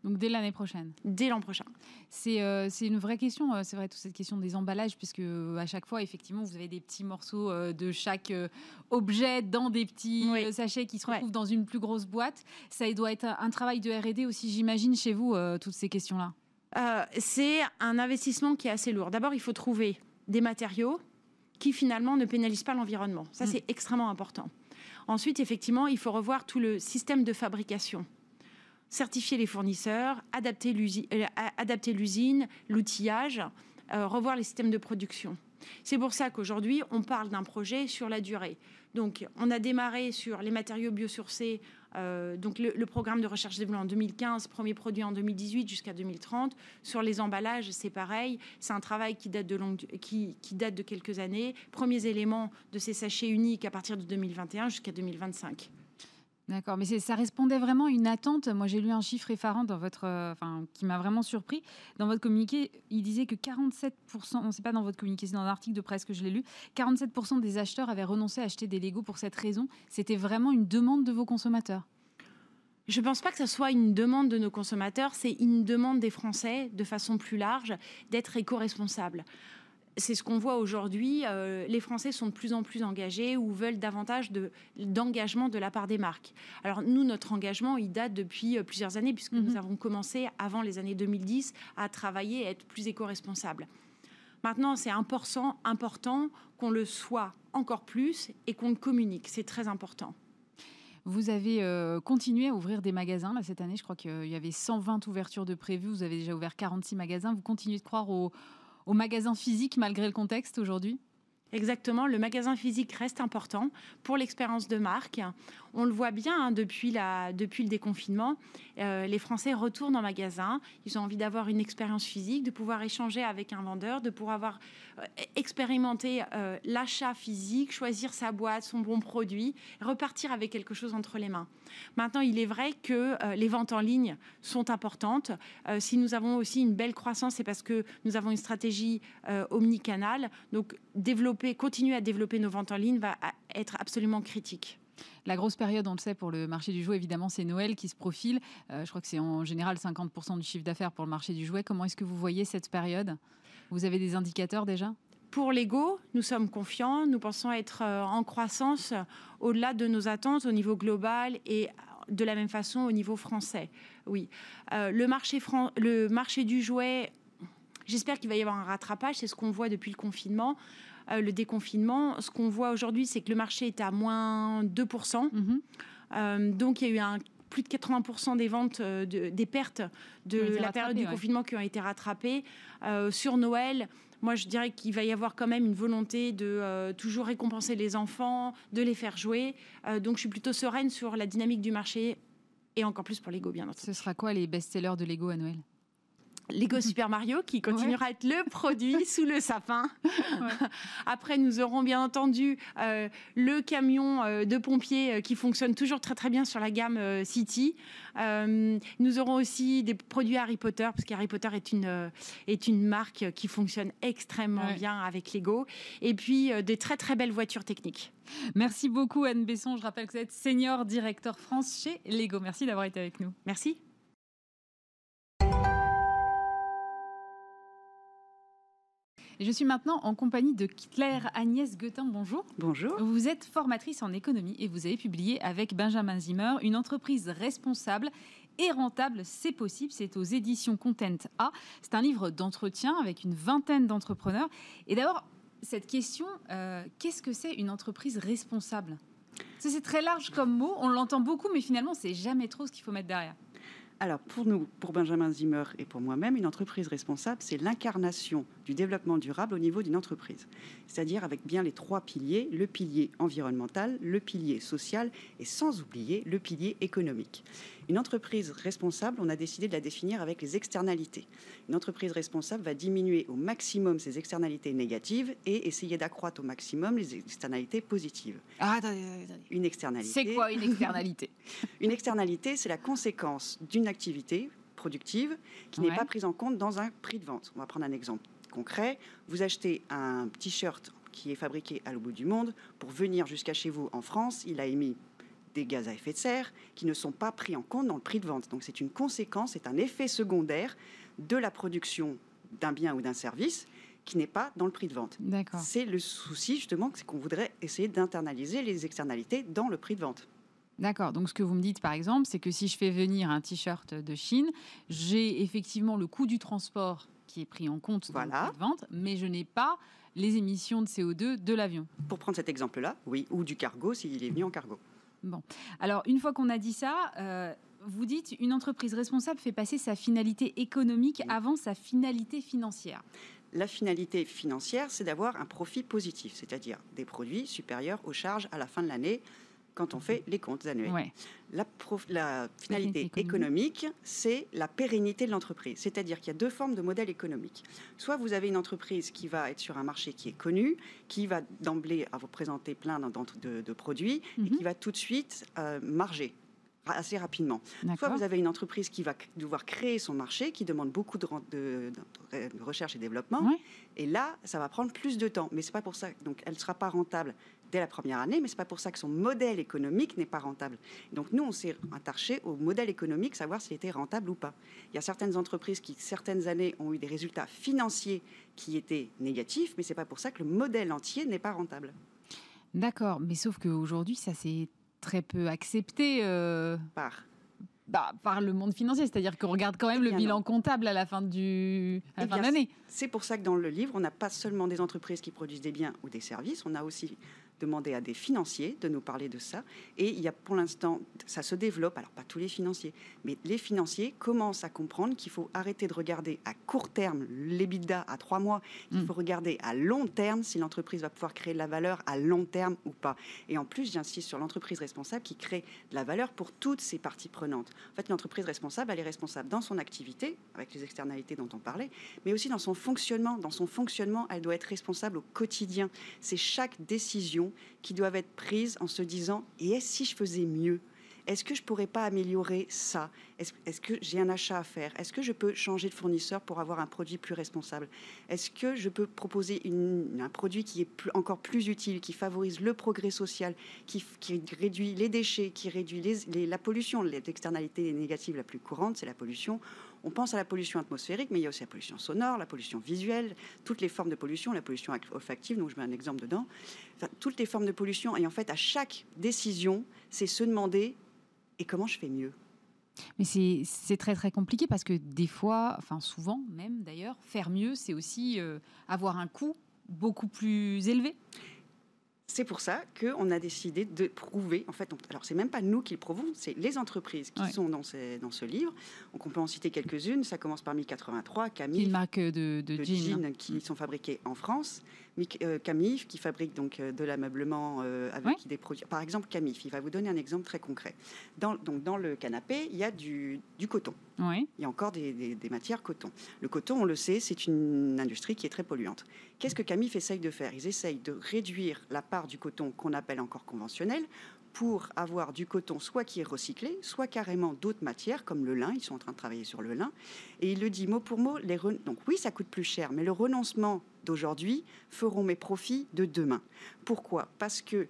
Donc dès l'année prochaine. Dès l'an prochain. C'est une vraie question, c'est vrai, toute cette question des emballages, puisque à chaque fois, effectivement, vous avez des petits morceaux de chaque objet dans des petits sachets qui se retrouvent dans une plus grosse boîte. Ça doit être un travail de RD aussi, j'imagine, chez vous, toutes ces questions-là. Euh, c'est un investissement qui est assez lourd. D'abord, il faut trouver des matériaux qui finalement ne pénalisent pas l'environnement. Ça, mm. c'est extrêmement important. Ensuite, effectivement, il faut revoir tout le système de fabrication. Certifier les fournisseurs, adapter euh, l'usine, l'outillage, euh, revoir les systèmes de production. C'est pour ça qu'aujourd'hui, on parle d'un projet sur la durée. Donc, on a démarré sur les matériaux biosourcés euh, donc le, programme de recherche développement en 2015, premier produit en 2018 jusqu'à 2030. Sur les emballages, c'est pareil. C'est un travail qui date, de qui, date de quelques années. Premiers éléments de ces sachets uniques à partir de 2021 jusqu'à 2025. D'accord, mais ça répondait vraiment à une attente. Moi, j'ai lu un chiffre effarant dans votre, euh, enfin, qui m'a vraiment surpris. Dans votre communiqué, il disait que 47%, on sait pas dans votre communiqué, c'est dans l'article de presse que je l'ai lu, 47% des acheteurs avaient renoncé à acheter des Lego pour cette raison. C'était vraiment une demande de vos consommateurs. Je ne pense pas que ce soit une demande de nos consommateurs, c'est une demande des Français, de façon plus large, d'être éco-responsables c'est ce qu'on voit aujourd'hui. Euh, les Français sont de plus en plus engagés ou veulent davantage d'engagement de, la part des marques. Alors nous, notre engagement, il date depuis euh, plusieurs années puisque nous mhm. avons commencé avant les années 2010 à travailler et à être plus éco-responsables. Maintenant, c'est important, important qu'on le soit encore plus et qu'on le communique. C'est très important. Vous avez euh, continué à ouvrir des magasins là, cette année. Je crois qu'il y avait 120 ouvertures de prévues. Vous avez déjà ouvert 46 magasins. Vous continuez de croire au, au magasin physique malgré le contexte aujourd'hui? Exactement, le magasin physique reste important pour l'expérience de marque. On le voit bien hein, depuis, le déconfinement. Euh, les Français retournent en magasin. Ils ont envie d'avoir une expérience physique, de pouvoir échanger avec un vendeur, de pouvoir avoir euh, expérimenté euh, l'achat physique, choisir sa boîte, son bon produit, repartir avec quelque chose entre les mains. Maintenant, il est vrai que les ventes en ligne sont importantes. si nous avons aussi une belle croissance, c'est parce que nous avons une stratégie omnicanal. Donc, développer, continuer à développer nos ventes en ligne va être absolument critique. La grosse période, on le sait, pour le marché du jouet, évidemment, c'est Noël qui se profile. Euh, je crois que c'est en général 50% du chiffre d'affaires pour le marché du jouet. Comment est-ce que vous voyez cette période? Vous avez des indicateurs déjà? Pour Lego, nous sommes confiants. Nous pensons être euh, en croissance au-delà de nos attentes au niveau global et de la même façon au niveau français. Oui, euh, le, marché le marché du jouet, j'espère qu'il va y avoir un rattrapage. C'est ce qu'on voit depuis le confinement. Euh, le déconfinement, ce qu'on voit aujourd'hui, c'est que le marché est à moins 2%. Mhm. Euh, donc il y a eu un plus de 80% des ventes, euh, des pertes de la période du confinement qui ont été rattrapées. sur Noël, moi je dirais qu'il va y avoir quand même une volonté de toujours récompenser les enfants, de les faire jouer. donc je suis plutôt sereine sur la dynamique du marché et encore plus pour Lego, bien entendu. Ce sera quoi les best-sellers de Lego à Noël? Lego Super Mario qui continuera à être le produit sous le sapin. Après, nous aurons bien entendu euh, le camion euh, de pompiers euh, qui fonctionne toujours très très bien sur la gamme City. nous aurons aussi des produits Harry Potter parce qu'Harry Potter est une est une marque qui fonctionne extrêmement bien avec Lego. Et puis des très très belles voitures techniques. Merci beaucoup Anne Besson. Je rappelle que vous êtes senior directeur France chez Lego. Merci d'avoir été avec nous. Merci. Je suis maintenant en compagnie de Claire Agnès Guetin. Bonjour. Bonjour. Vous êtes formatrice en économie et vous avez publié avec Benjamin Zimmer une entreprise responsable et rentable, c'est possible. C'est aux éditions Content A. C'est un livre d'entretien avec une vingtaine d'entrepreneurs. Et d'abord, cette question, euh, qu'est-ce que c'est une entreprise responsable? C'est très large comme mot, on l'entend beaucoup, mais finalement, c'est jamais trop ce qu'il faut mettre derrière. Alors pour nous, pour Benjamin Zimmer et pour moi-même, une entreprise responsable, c'est l'incarnation du développement durable au niveau d'une entreprise. C'est-à-dire avec bien les trois piliers, le pilier environnemental, le pilier social et sans oublier le pilier économique. Une entreprise responsable, on a décidé de la définir avec les externalités. Une entreprise responsable va diminuer au maximum ses externalités négatives et essayer d'accroître au maximum les externalités positives. Ah, attendez, attendez. Une externalité. C'est quoi une externalité? Une externalité, c'est la conséquence d'une activité productive qui n'est pas prise en compte dans un prix de vente. On va prendre un exemple concret. Vous achetez un t-shirt qui est fabriqué à l'autre bout du monde pour venir jusqu'à chez vous en France. Il a émis des gaz à effet de serre qui ne sont pas pris en compte dans le prix de vente. Donc c'est une conséquence, c'est un effet secondaire de la production d'un bien ou d'un service qui n'est pas dans le prix de vente. C'est le souci justement, c'est qu'on voudrait essayer d'internaliser les externalités dans le prix de vente. D'accord. Donc, ce que vous me dites, par exemple, c'est que si je fais venir un t-shirt de Chine, j'ai effectivement le coût du transport qui est pris en compte dans le prix de vente, mais je n'ai pas les émissions de CO2 de l'avion. Pour prendre cet exemple-là, oui, ou du cargo s'il est venu en cargo. Bon. Alors, une fois qu'on a dit ça, euh, vous dites une entreprise responsable fait passer sa finalité économique avant sa finalité financière. La finalité financière, c'est d'avoir un profit positif, c'est-à-dire des produits supérieurs aux charges à la fin de l'année quand on fait les comptes annuels. La, la, finalité économique, c'est la pérennité de l'entreprise. C'est-à-dire qu'il y a deux formes de modèle économique. Soit vous avez une entreprise qui va être sur un marché qui est connu, qui va d'emblée vous présenter plein de, de produits et mhm. qui va tout de suite euh, marger assez rapidement. Soit vous avez une entreprise qui va devoir créer son marché, qui demande beaucoup de, de, recherche et développement, et là, ça va prendre plus de temps. Mais c'est pas pour ça. Donc, elle ne sera pas rentable dès la première année, mais c'est pas pour ça que son modèle économique n'est pas rentable. Donc nous, on s'est attaché au modèle économique, savoir s'il était rentable ou pas. Il y a certaines entreprises qui, certaines années, ont eu des résultats financiers qui étaient négatifs, mais c'est pas pour ça que le modèle entier n'est pas rentable. D'accord, mais sauf qu'aujourd'hui, ça s'est très peu accepté. Euh, par bah, par le monde financier, c'est-à-dire qu'on regarde quand même le bilan comptable à la fin, du, à la fin de l'année. C'est pour ça que dans le livre, on n'a pas seulement des entreprises qui produisent des biens ou des services, on a aussi demander à des financiers de nous parler de ça. Et il y a pour l'instant, ça se développe, alors pas tous les financiers, mais les financiers commencent à comprendre qu'il faut arrêter de regarder à court terme l'EBITDA à trois mois, qu'il mm. faut regarder à long terme si l'entreprise va pouvoir créer de la valeur à long terme ou pas. Et en plus, j'insiste sur l'entreprise responsable qui crée de la valeur pour toutes ses parties prenantes. En fait, l'entreprise responsable, elle est responsable dans son activité, avec les externalités dont on parlait, mais aussi dans son fonctionnement. Dans son fonctionnement, elle doit être responsable au quotidien. C'est chaque décision qui doit être prise en se disant et est-ce si je faisais mieux? Est-ce que je pourrais pas améliorer ça? Est-ce que j'ai un achat à faire? Est-ce que je peux changer de fournisseur pour avoir un produit plus responsable? Est-ce que je peux proposer un produit qui est encore plus utile, qui favorise le progrès social, qui, réduit les déchets, qui réduit la pollution? L'externalité négative la plus courante, c'est la pollution. On pense à la pollution atmosphérique, mais il y a aussi la pollution sonore, la pollution visuelle, toutes les formes de pollution, la pollution olfactive, donc je mets un exemple dedans. toutes les formes de pollution. Et en fait, à chaque décision, c'est se demander et comment je fais mieux? Mais c'est très très compliqué parce que des fois, enfin souvent même d'ailleurs, faire mieux, c'est aussi euh, avoir un coût beaucoup plus élevé. C'est pour ça qu'on a décidé de prouver, en fait, alors c'est même pas nous qui le prouvons, c'est les entreprises qui sont dans, dans ce livre. Donc on peut en citer quelques-unes, ça commence par 1083, Camille, une marque de, de, jeans, qui mm. sont fabriqués en France. Euh, Camif, qui fabrique donc euh, de l'ameublement euh, avec des produits. Par exemple, Camif, il va vous donner un exemple très concret. Dans, donc, dans le canapé, il y a du, coton. Il y a encore des, matières coton. Le coton, on le sait, c'est une industrie qui est très polluante. Qu'est-ce que Camif essaye de faire? Ils essayent de réduire la part du coton qu'on appelle encore conventionnel pour avoir du coton soit qui est recyclé, soit carrément d'autres matières comme le lin. Ils sont en train de travailler sur le lin. Et il le dit mot pour mot. Les Donc oui, ça coûte plus cher, mais le renoncement d'aujourd'hui feront mes profits de demain. Pourquoi? Parce que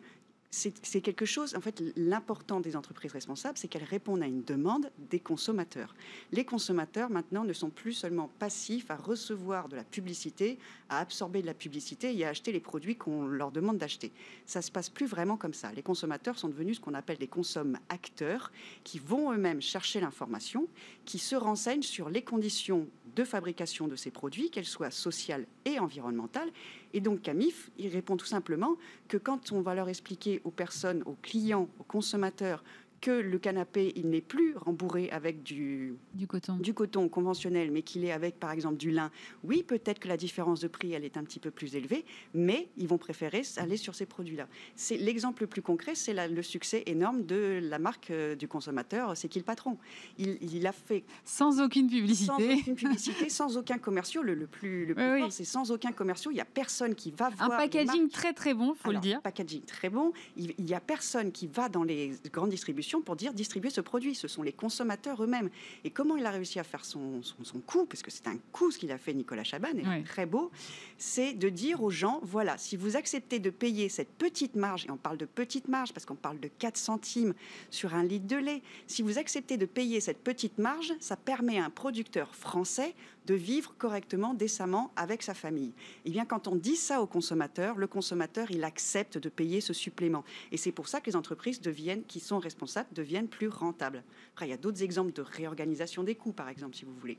c'est quelque chose, en fait, l'important des entreprises responsables, c'est qu'elles répondent à une demande des consommateurs. Les consommateurs, maintenant, ne sont plus seulement passifs à recevoir de la publicité, à absorber de la publicité et à acheter les produits qu'on leur demande d'acheter. Ça se passe plus vraiment comme ça. Les consommateurs sont devenus ce qu'on appelle des consommes acteurs, qui vont eux-mêmes chercher l'information, qui se renseignent sur les conditions de fabrication de ces produits, qu'elles soient sociales et environnementales, et donc Camif, il répond tout simplement que quand on va leur expliquer aux personnes, aux clients, aux consommateurs que le canapé, il n'est plus rembourré avec du, du, coton. du coton conventionnel, mais qu'il est avec, par exemple, du lin, oui, peut-être que la différence de prix, elle est un petit peu plus élevée, mais ils vont préférer aller sur ces produits-là. C'est L'exemple le plus concret, c'est le succès énorme de la marque euh, du consommateur, c'est qui le patron. Il, il, a fait... Sans aucune publicité. Sans aucune publicité, sans aucun commercial. Le, plus, le plus c'est sans aucun commercial. Il n'y a personne qui va voir... Un packaging très très bon, il faut le dire. packaging très bon. Il n'y a personne qui va dans les grandes distributions pour dire distribuer ce produit. Ce sont les consommateurs eux-mêmes. Et comment il a réussi à faire son, son, coup, parce que c'est un coup ce qu'il a fait Nicolas Chaban, et très beau, c'est de dire aux gens, voilà, si vous acceptez de payer cette petite marge, et on parle de petite marge parce qu'on parle de 4 centimes sur un litre de lait, si vous acceptez de payer cette petite marge, ça permet à un producteur français de vivre correctement, décemment avec sa famille. Et eh bien, quand on dit ça au consommateur, le consommateur, il accepte de payer ce supplément. Et c'est pour ça que les entreprises deviennent, qui sont responsables deviennent plus rentables. Après, il y a d'autres exemples de réorganisation des coûts, par exemple, si vous voulez.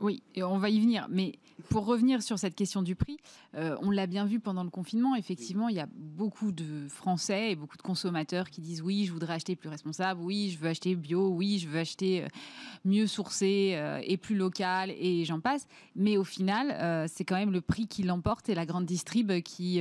Oui, et on va y venir. Mais pour revenir sur cette question du prix, euh, on l'a bien vu pendant le confinement. Effectivement, il y a beaucoup de Français et beaucoup de consommateurs qui disent oui, je voudrais acheter plus responsable, oui, je veux acheter bio, oui, je veux acheter euh, mieux sourcé euh, et plus local, et j'en passe. Mais au final, c'est quand même le prix qui l'emporte et la grande distrib qui,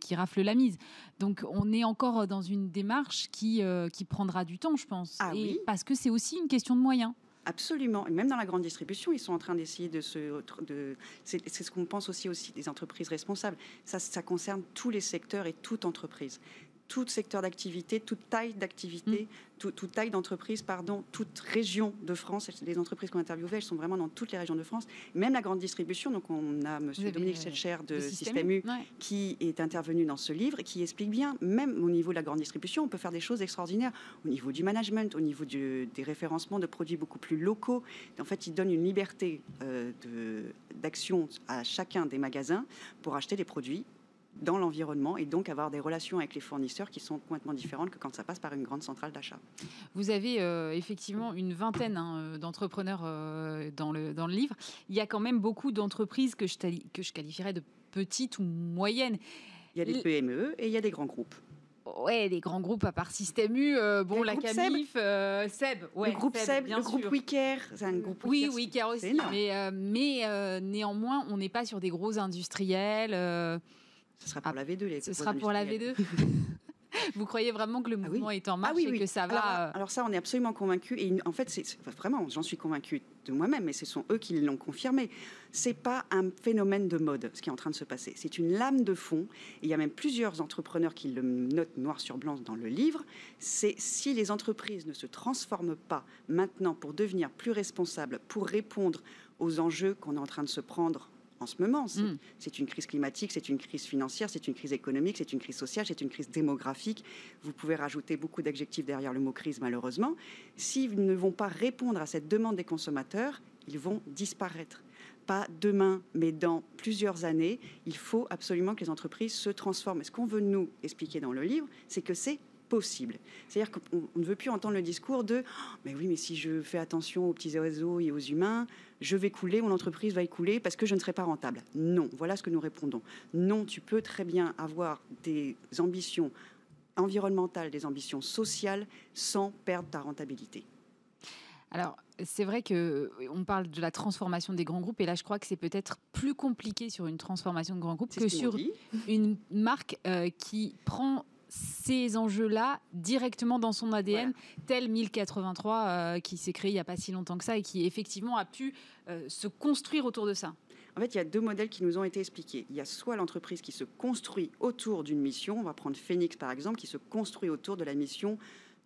qui rafle la mise. Donc, on est encore dans une démarche qui, qui prendra du temps, je pense. Ah et Parce que c'est aussi une question de moyens. Absolument. Et même dans la grande distribution, ils sont en train d'essayer de se. De, c'est ce qu'on pense aussi, aussi des entreprises responsables. Ça, ça concerne tous les secteurs et toute entreprise tout secteur d'activité, toute taille d'activité, mm. toute taille d'entreprise, pardon, toute région de France. Les entreprises qu'on a interviewées, elles sont vraiment dans toutes les régions de France. Même la grande distribution. Donc, on a M. Dominique Selcher de Système U qui est intervenu dans ce livre et qui explique bien, même au niveau de la grande distribution, on peut faire des choses extraordinaires au niveau du management, au niveau des référencements de produits beaucoup plus locaux. En fait, il donne une liberté euh, d'action à chacun des magasins pour acheter des produits dans l'environnement et donc avoir des relations avec les fournisseurs qui sont complètement différentes que quand ça passe par une grande centrale d'achat. Vous avez euh, effectivement une vingtaine hein, euh, d'entrepreneurs euh, dans, le, dans le livre. Il y a quand même beaucoup d'entreprises que je, que je qualifierais de petites ou moyennes. Il y a des PME et il y a des grands groupes. Ouais, les grands groupes à part Système U, euh, bon, la Camif, Seb, euh, Seb ouais, le groupe Seb, le groupe Wicker, c'est un groupe Oui, Wicker aussi, mais, mais néanmoins, on n'est pas sur des gros industriels. Ce sera pour la V2, les Ce sera pour la V2 Vous croyez vraiment que le ah mouvement est en marche ah oui, et que ça va alors, euh, alors, ça, on est absolument convaincus. Et en fait, c'est vraiment, j'en suis convaincue de moi-même, mais ce sont eux qui l'ont confirmé. C'est pas un phénomène de mode, ce qui est en train de se passer. C'est une lame de fond. Et il y a même plusieurs entrepreneurs qui le notent noir sur blanc dans le livre. C'est si les entreprises ne se transforment pas maintenant pour devenir plus responsables, pour répondre aux enjeux qu'on est en train de se prendre en ce moment. Mm. C'est une crise climatique, c'est une crise financière, c'est une crise économique, c'est une crise sociale, c'est une crise démographique. Vous pouvez rajouter beaucoup d'adjectifs derrière le mot crise, malheureusement. S'ils ne vont pas répondre à cette demande des consommateurs, ils vont disparaître. Pas demain, mais dans plusieurs années, il faut absolument que les entreprises se transforment. Et ce qu'on veut nous expliquer dans le livre, c'est que c'est possible. C'est-à-dire qu'on ne veut plus entendre le discours de oh, mais oui, mais si je fais attention aux petits oiseaux et aux humains, je vais couler, mon entreprise va écouler parce que je ne serai pas rentable. Non, voilà ce que nous répondons. Non, tu peux très bien avoir des ambitions environnementales, des ambitions sociales sans perdre ta rentabilité. Alors, c'est vrai que on parle de la transformation des grands groupes, et là, je crois que c'est peut-être plus compliqué sur une transformation de grands groupes que sur une marque euh, qui prend ces enjeux-là directement dans son ADN, tel 1083 euh, qui s'est créé il n'y a pas si longtemps que ça et qui effectivement a pu euh, se construire autour de ça. En fait, il y a deux modèles qui nous ont été expliqués. Il y a soit l'entreprise qui se construit autour d'une mission, on va prendre Phoenix par exemple, qui se construit autour de la mission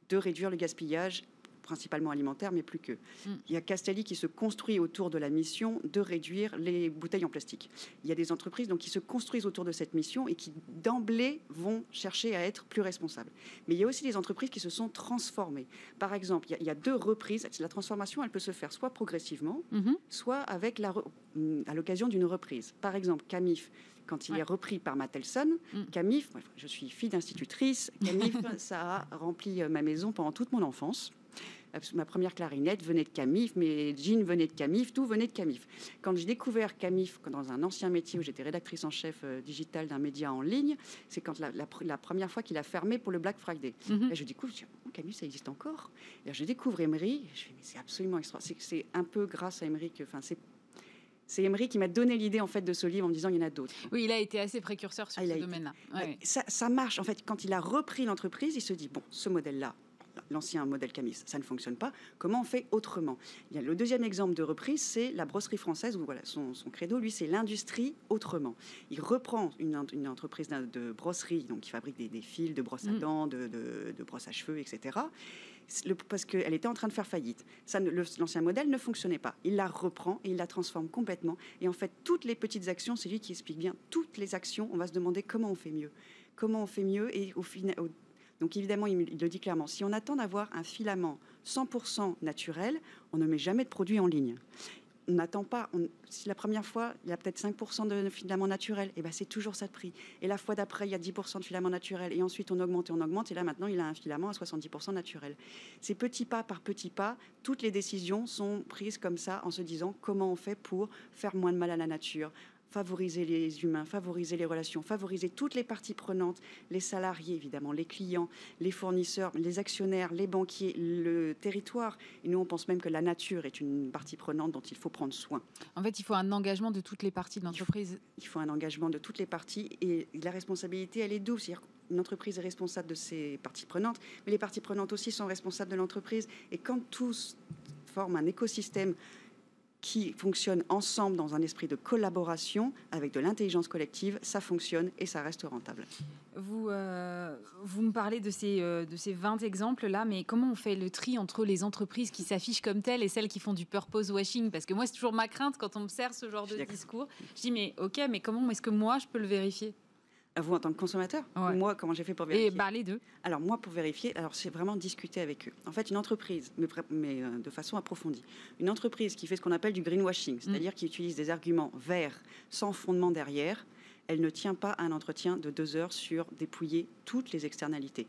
de réduire le gaspillage principalement alimentaire, mais plus que. Mm. Il y a Castelli qui se construit autour de la mission de réduire les bouteilles en plastique. Il y a des entreprises donc, qui se construisent autour de cette mission et qui d'emblée vont chercher à être plus responsables. Mais il y a aussi des entreprises qui se sont transformées. Par exemple, il y a, deux reprises. La transformation, elle peut se faire soit progressivement, mm-hmm. soit avec la à l'occasion d'une reprise. Par exemple, Camif, quand il est repris par Matelson, mm. Camif, je suis fille d'institutrice, Camif, ça a rempli euh, ma maison pendant toute mon enfance ma première clarinette venait de Camif, mes jeans venaient de Camif, tout venait de Camif. Quand j'ai découvert Camif dans un ancien métier où j'étais rédactrice en chef euh, digital d'un média en ligne, c'est quand la, première fois qu'il a fermé pour le Black Friday. Mhm. Et je découvre, je dis, oh, Camif, ça existe encore? Et je découvre Emery, je dis, mais c'est absolument extra. C'est un peu grâce à Emery que, enfin, c'est c'est Emery qui m'a donné l'idée en fait de ce livre en me disant il y en a d'autres. Oui, il a été assez précurseur sur ah, ce domaine-là. Ça, ça, marche en fait. Quand il a repris l'entreprise, il se dit bon, ce modèle-là, l'ancien modèle Camis, ça ne fonctionne pas. Comment on fait autrement? Il y a Le deuxième exemple de reprise, c'est la brosserie française, où voilà, son, credo, lui, c'est l'industrie autrement. Il reprend une, entreprise de brosserie, donc qui fabrique des, fils de brosse à mm. dents, de, de, brosse à cheveux, etc. parce qu'elle était en train de faire faillite. l'ancien modèle ne fonctionnait pas. Il la reprend et il la transforme complètement. Et en fait, toutes les petites actions, c'est lui qui explique bien toutes les actions. On va se demander comment on fait mieux. Comment on fait mieux et au final, donc évidemment, il, le dit clairement, si on attend d'avoir un filament 100% naturel, on ne met jamais de produit en ligne. On n'attend pas, si la première fois, il y a peut-être 5% de filament naturel, et eh ben c'est toujours ça de prix. Et la fois d'après, il y a 10% de filament naturel, et ensuite on augmente et on augmente, et là maintenant, il a un filament à 70% naturel. C'est petit pas par petit pas, toutes les décisions sont prises comme ça, en se disant comment on fait pour faire moins de mal à la nature, favoriser les humains, favoriser les relations, favoriser toutes les parties prenantes, les salariés évidemment, les clients, les fournisseurs, les actionnaires, les banquiers, le territoire. Et nous, on pense même que la nature est une partie prenante dont il faut prendre soin. En fait, il faut un engagement de toutes les parties de l'entreprise. Il faut un engagement de toutes les parties et la responsabilité, elle est douce. C'est-à-dire une entreprise est responsable de ses parties prenantes, mais les parties prenantes aussi sont responsables de l'entreprise. Et quand tous forment un écosystème qui fonctionnent ensemble dans un esprit de collaboration avec de l'intelligence collective, ça fonctionne et ça reste rentable. Vous, euh, vous me parlez de ces, euh, de ces 20 exemples-là, mais comment on fait le tri entre les entreprises qui s'affichent comme telles et celles qui font du purpose washing? Parce que moi, c'est toujours ma crainte quand on me sert ce genre de discours. Je dis, mais ok, mais comment est-ce que moi, je peux le vérifier? Vous, en tant que consommateur Moi, comment j'ai fait pour vérifier Et bah, les deux. Alors, moi, pour vérifier, alors c'est vraiment discuter avec eux. En fait, une entreprise, mais, euh, de façon approfondie, une entreprise qui fait ce qu'on appelle du greenwashing, mm. c'est-à-dire qui utilise des arguments verts sans fondement derrière, elle ne tient pas un entretien de deux heures sur dépouiller toutes les externalités.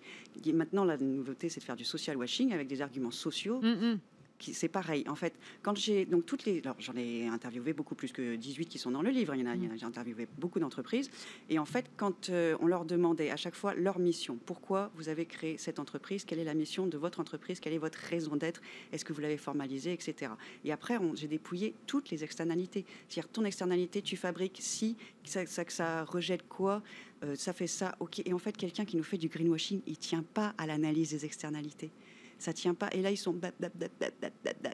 Maintenant, la nouveauté, c'est de faire du social washing avec des arguments sociaux. Mm, mm. C'est pareil. En fait, quand j'ai donc toutes les, alors j'en ai interviewé beaucoup plus que 18 qui sont dans le livre. Il y en a, j'ai interviewé beaucoup d'entreprises. Et en fait, quand euh, on leur demandait à chaque fois leur mission, pourquoi vous avez créé cette entreprise, quelle est la mission de votre entreprise, quelle est votre raison d'être, est-ce que vous l'avez formalisée, etc. Et après, j'ai dépouillé toutes les externalités. C'est-à-dire ton externalité, tu fabriques si, ça, ça, ça rejette quoi, euh, ça fait ça, ok. Et en fait, quelqu'un qui nous fait du greenwashing, il tient pas à l'analyse des externalités ça tient pas. Et là, ils sont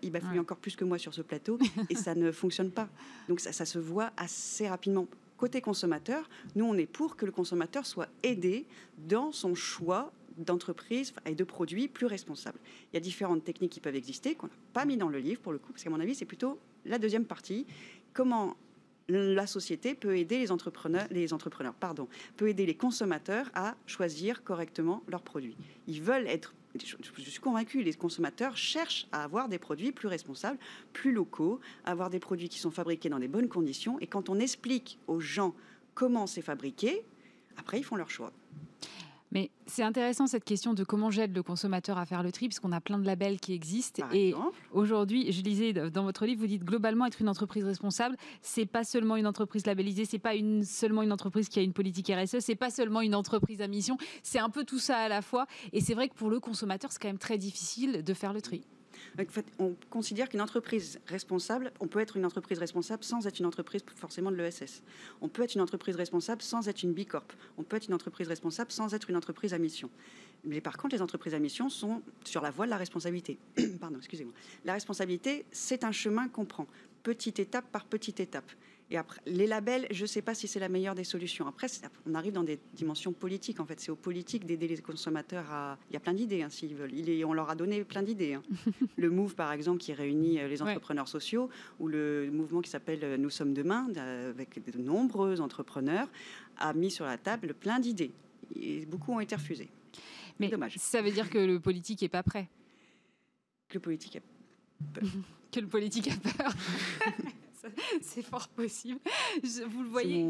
ils bafouillent encore plus que moi sur ce plateau et ça ne fonctionne pas. Donc ça, ça se voit assez rapidement. Côté consommateur, nous, on est pour que le consommateur soit aidé dans son choix d'entreprise et de produits plus responsables. Il y a différentes techniques qui peuvent exister, qu'on n'a pas mis dans le livre pour le coup, parce qu'à mon avis, c'est plutôt la deuxième partie. Comment la société peut aider les entrepreneurs, les entrepreneurs pardon, peut aider les consommateurs à choisir correctement leurs produits. Ils veulent être je, suis convaincue, les consommateurs cherchent à avoir des produits plus responsables, plus locaux, à avoir des produits qui sont fabriqués dans des bonnes conditions. Et quand on explique aux gens comment c'est fabriqué, après, ils font leur choix. Mais c'est intéressant cette question de comment j'aide le consommateur à faire le tri, parce qu'on a plein de labels qui existent. et aujourd'hui, je lisais dans votre livre, vous dites globalement être une entreprise responsable, c'est pas seulement une entreprise labellisée, c'est pas une, seulement une entreprise qui a une politique RSE, c'est pas seulement une entreprise à mission, c'est un peu tout ça à la fois. Et c'est vrai que pour le consommateur, c'est quand même très difficile de faire le tri on considère qu'une entreprise responsable, on peut être une entreprise responsable sans être une entreprise forcément de l'ESS. On peut être une entreprise responsable sans être une B Corp. On peut être une entreprise responsable sans être une entreprise à mission. Mais par contre, les entreprises à mission sont sur la voie de la responsabilité. Pardon, excusez-moi. La responsabilité, c'est un chemin qu'on prend, petite étape par petite étape. Et après, les labels, je ne sais pas si c'est la meilleure des solutions. Après, on arrive dans des dimensions politiques. En fait, c'est aux politiques d'aider les consommateurs à. Il y a plein d'idées, hein, s'ils veulent. Il est... On leur a donné plein d'idées. Hein. le Move, par exemple, qui réunit euh, les entrepreneurs sociaux, ou le mouvement qui s'appelle euh, Nous sommes demain, avec de nombreux entrepreneurs, a mis sur la table plein d'idées. Et beaucoup ont été refusées. Mais dommage. ça veut dire que le politique n'est pas prêt? Que le politique a peur. que le politique a peur. c'est fort possible. vous le voyez.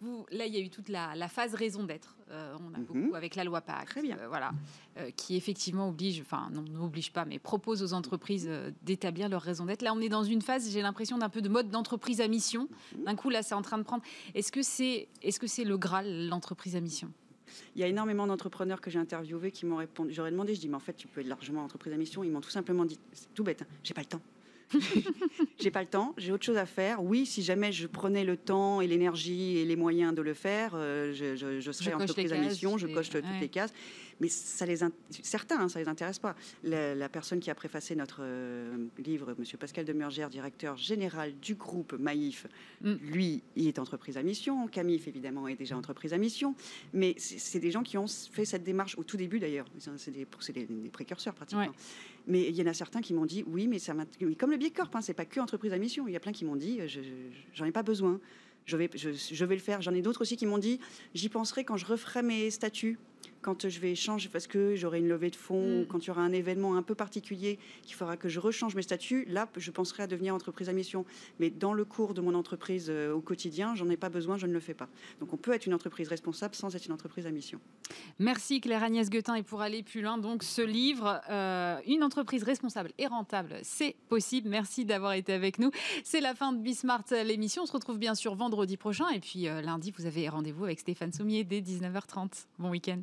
Vous, là, il y a eu toute la, phase raison d'être. Euh, on a mhm. beaucoup avec la loi PAC, Très bien. Euh, voilà, euh, qui effectivement oblige, enfin non, n'oblige pas, mais propose aux entreprises d'établir leur raison d'être. Là, on est dans une phase, j'ai l'impression d'un peu de mode d'entreprise à mission. Mhm. D'un coup, là, c'est en train de prendre. Est-ce que c'est, est-ce que c'est le Graal, l'entreprise à mission? Il y a énormément d'entrepreneurs que j'ai interviewés qui m'ont répondu. J'aurais demandé, je dis, mais en fait, tu peux être largement entreprise à mission. Ils m'ont tout simplement dit, c'est tout bête, hein, j'ai pas le temps. j'ai pas le temps, j'ai autre chose à faire. Oui, si jamais je prenais le temps et l'énergie et les moyens de le faire, euh, je, serais entreprise à mission, je coche toutes les cases mais ça les certains, hein, ça les intéresse pas. La, personne qui a préfacé notre euh, livre, M. Pascal Demurgère, directeur général du groupe Maïf, mm. lui, il est entreprise à mission. Camif, évidemment, est déjà entreprise à mission. Mais c'est des gens qui ont fait cette démarche au tout début, d'ailleurs. C'est des, des, précurseurs, pratiquement. Mais il y en a certains qui m'ont dit, oui, mais ça comme le Bicorp, hein, c'est pas que entreprise à mission. Il y a plein qui m'ont dit, euh, j'en ai pas besoin. Je vais, je vais le faire. J'en ai d'autres aussi qui m'ont dit, j'y penserai quand je referai mes statuts quand je vais changer, parce que j'aurai une levée de fonds, mm. quand il y aura un événement un peu particulier qui fera que je rechange mes statuts, là, je penserai à devenir entreprise à mission. Mais dans le cours de mon entreprise euh, au quotidien, j'en ai pas besoin, je ne le fais pas. Donc on peut être une entreprise responsable sans être une entreprise à mission. Merci Claire Agnès Guetin. Et pour aller plus loin, donc ce livre, euh, Une entreprise responsable et rentable, c'est possible. Merci d'avoir été avec nous. C'est la fin de Bismart, l'émission. On se retrouve bien sûr vendredi prochain. Et puis euh, lundi, vous avez rendez-vous avec Stéphane Sommier dès 19h30. Bon week-end.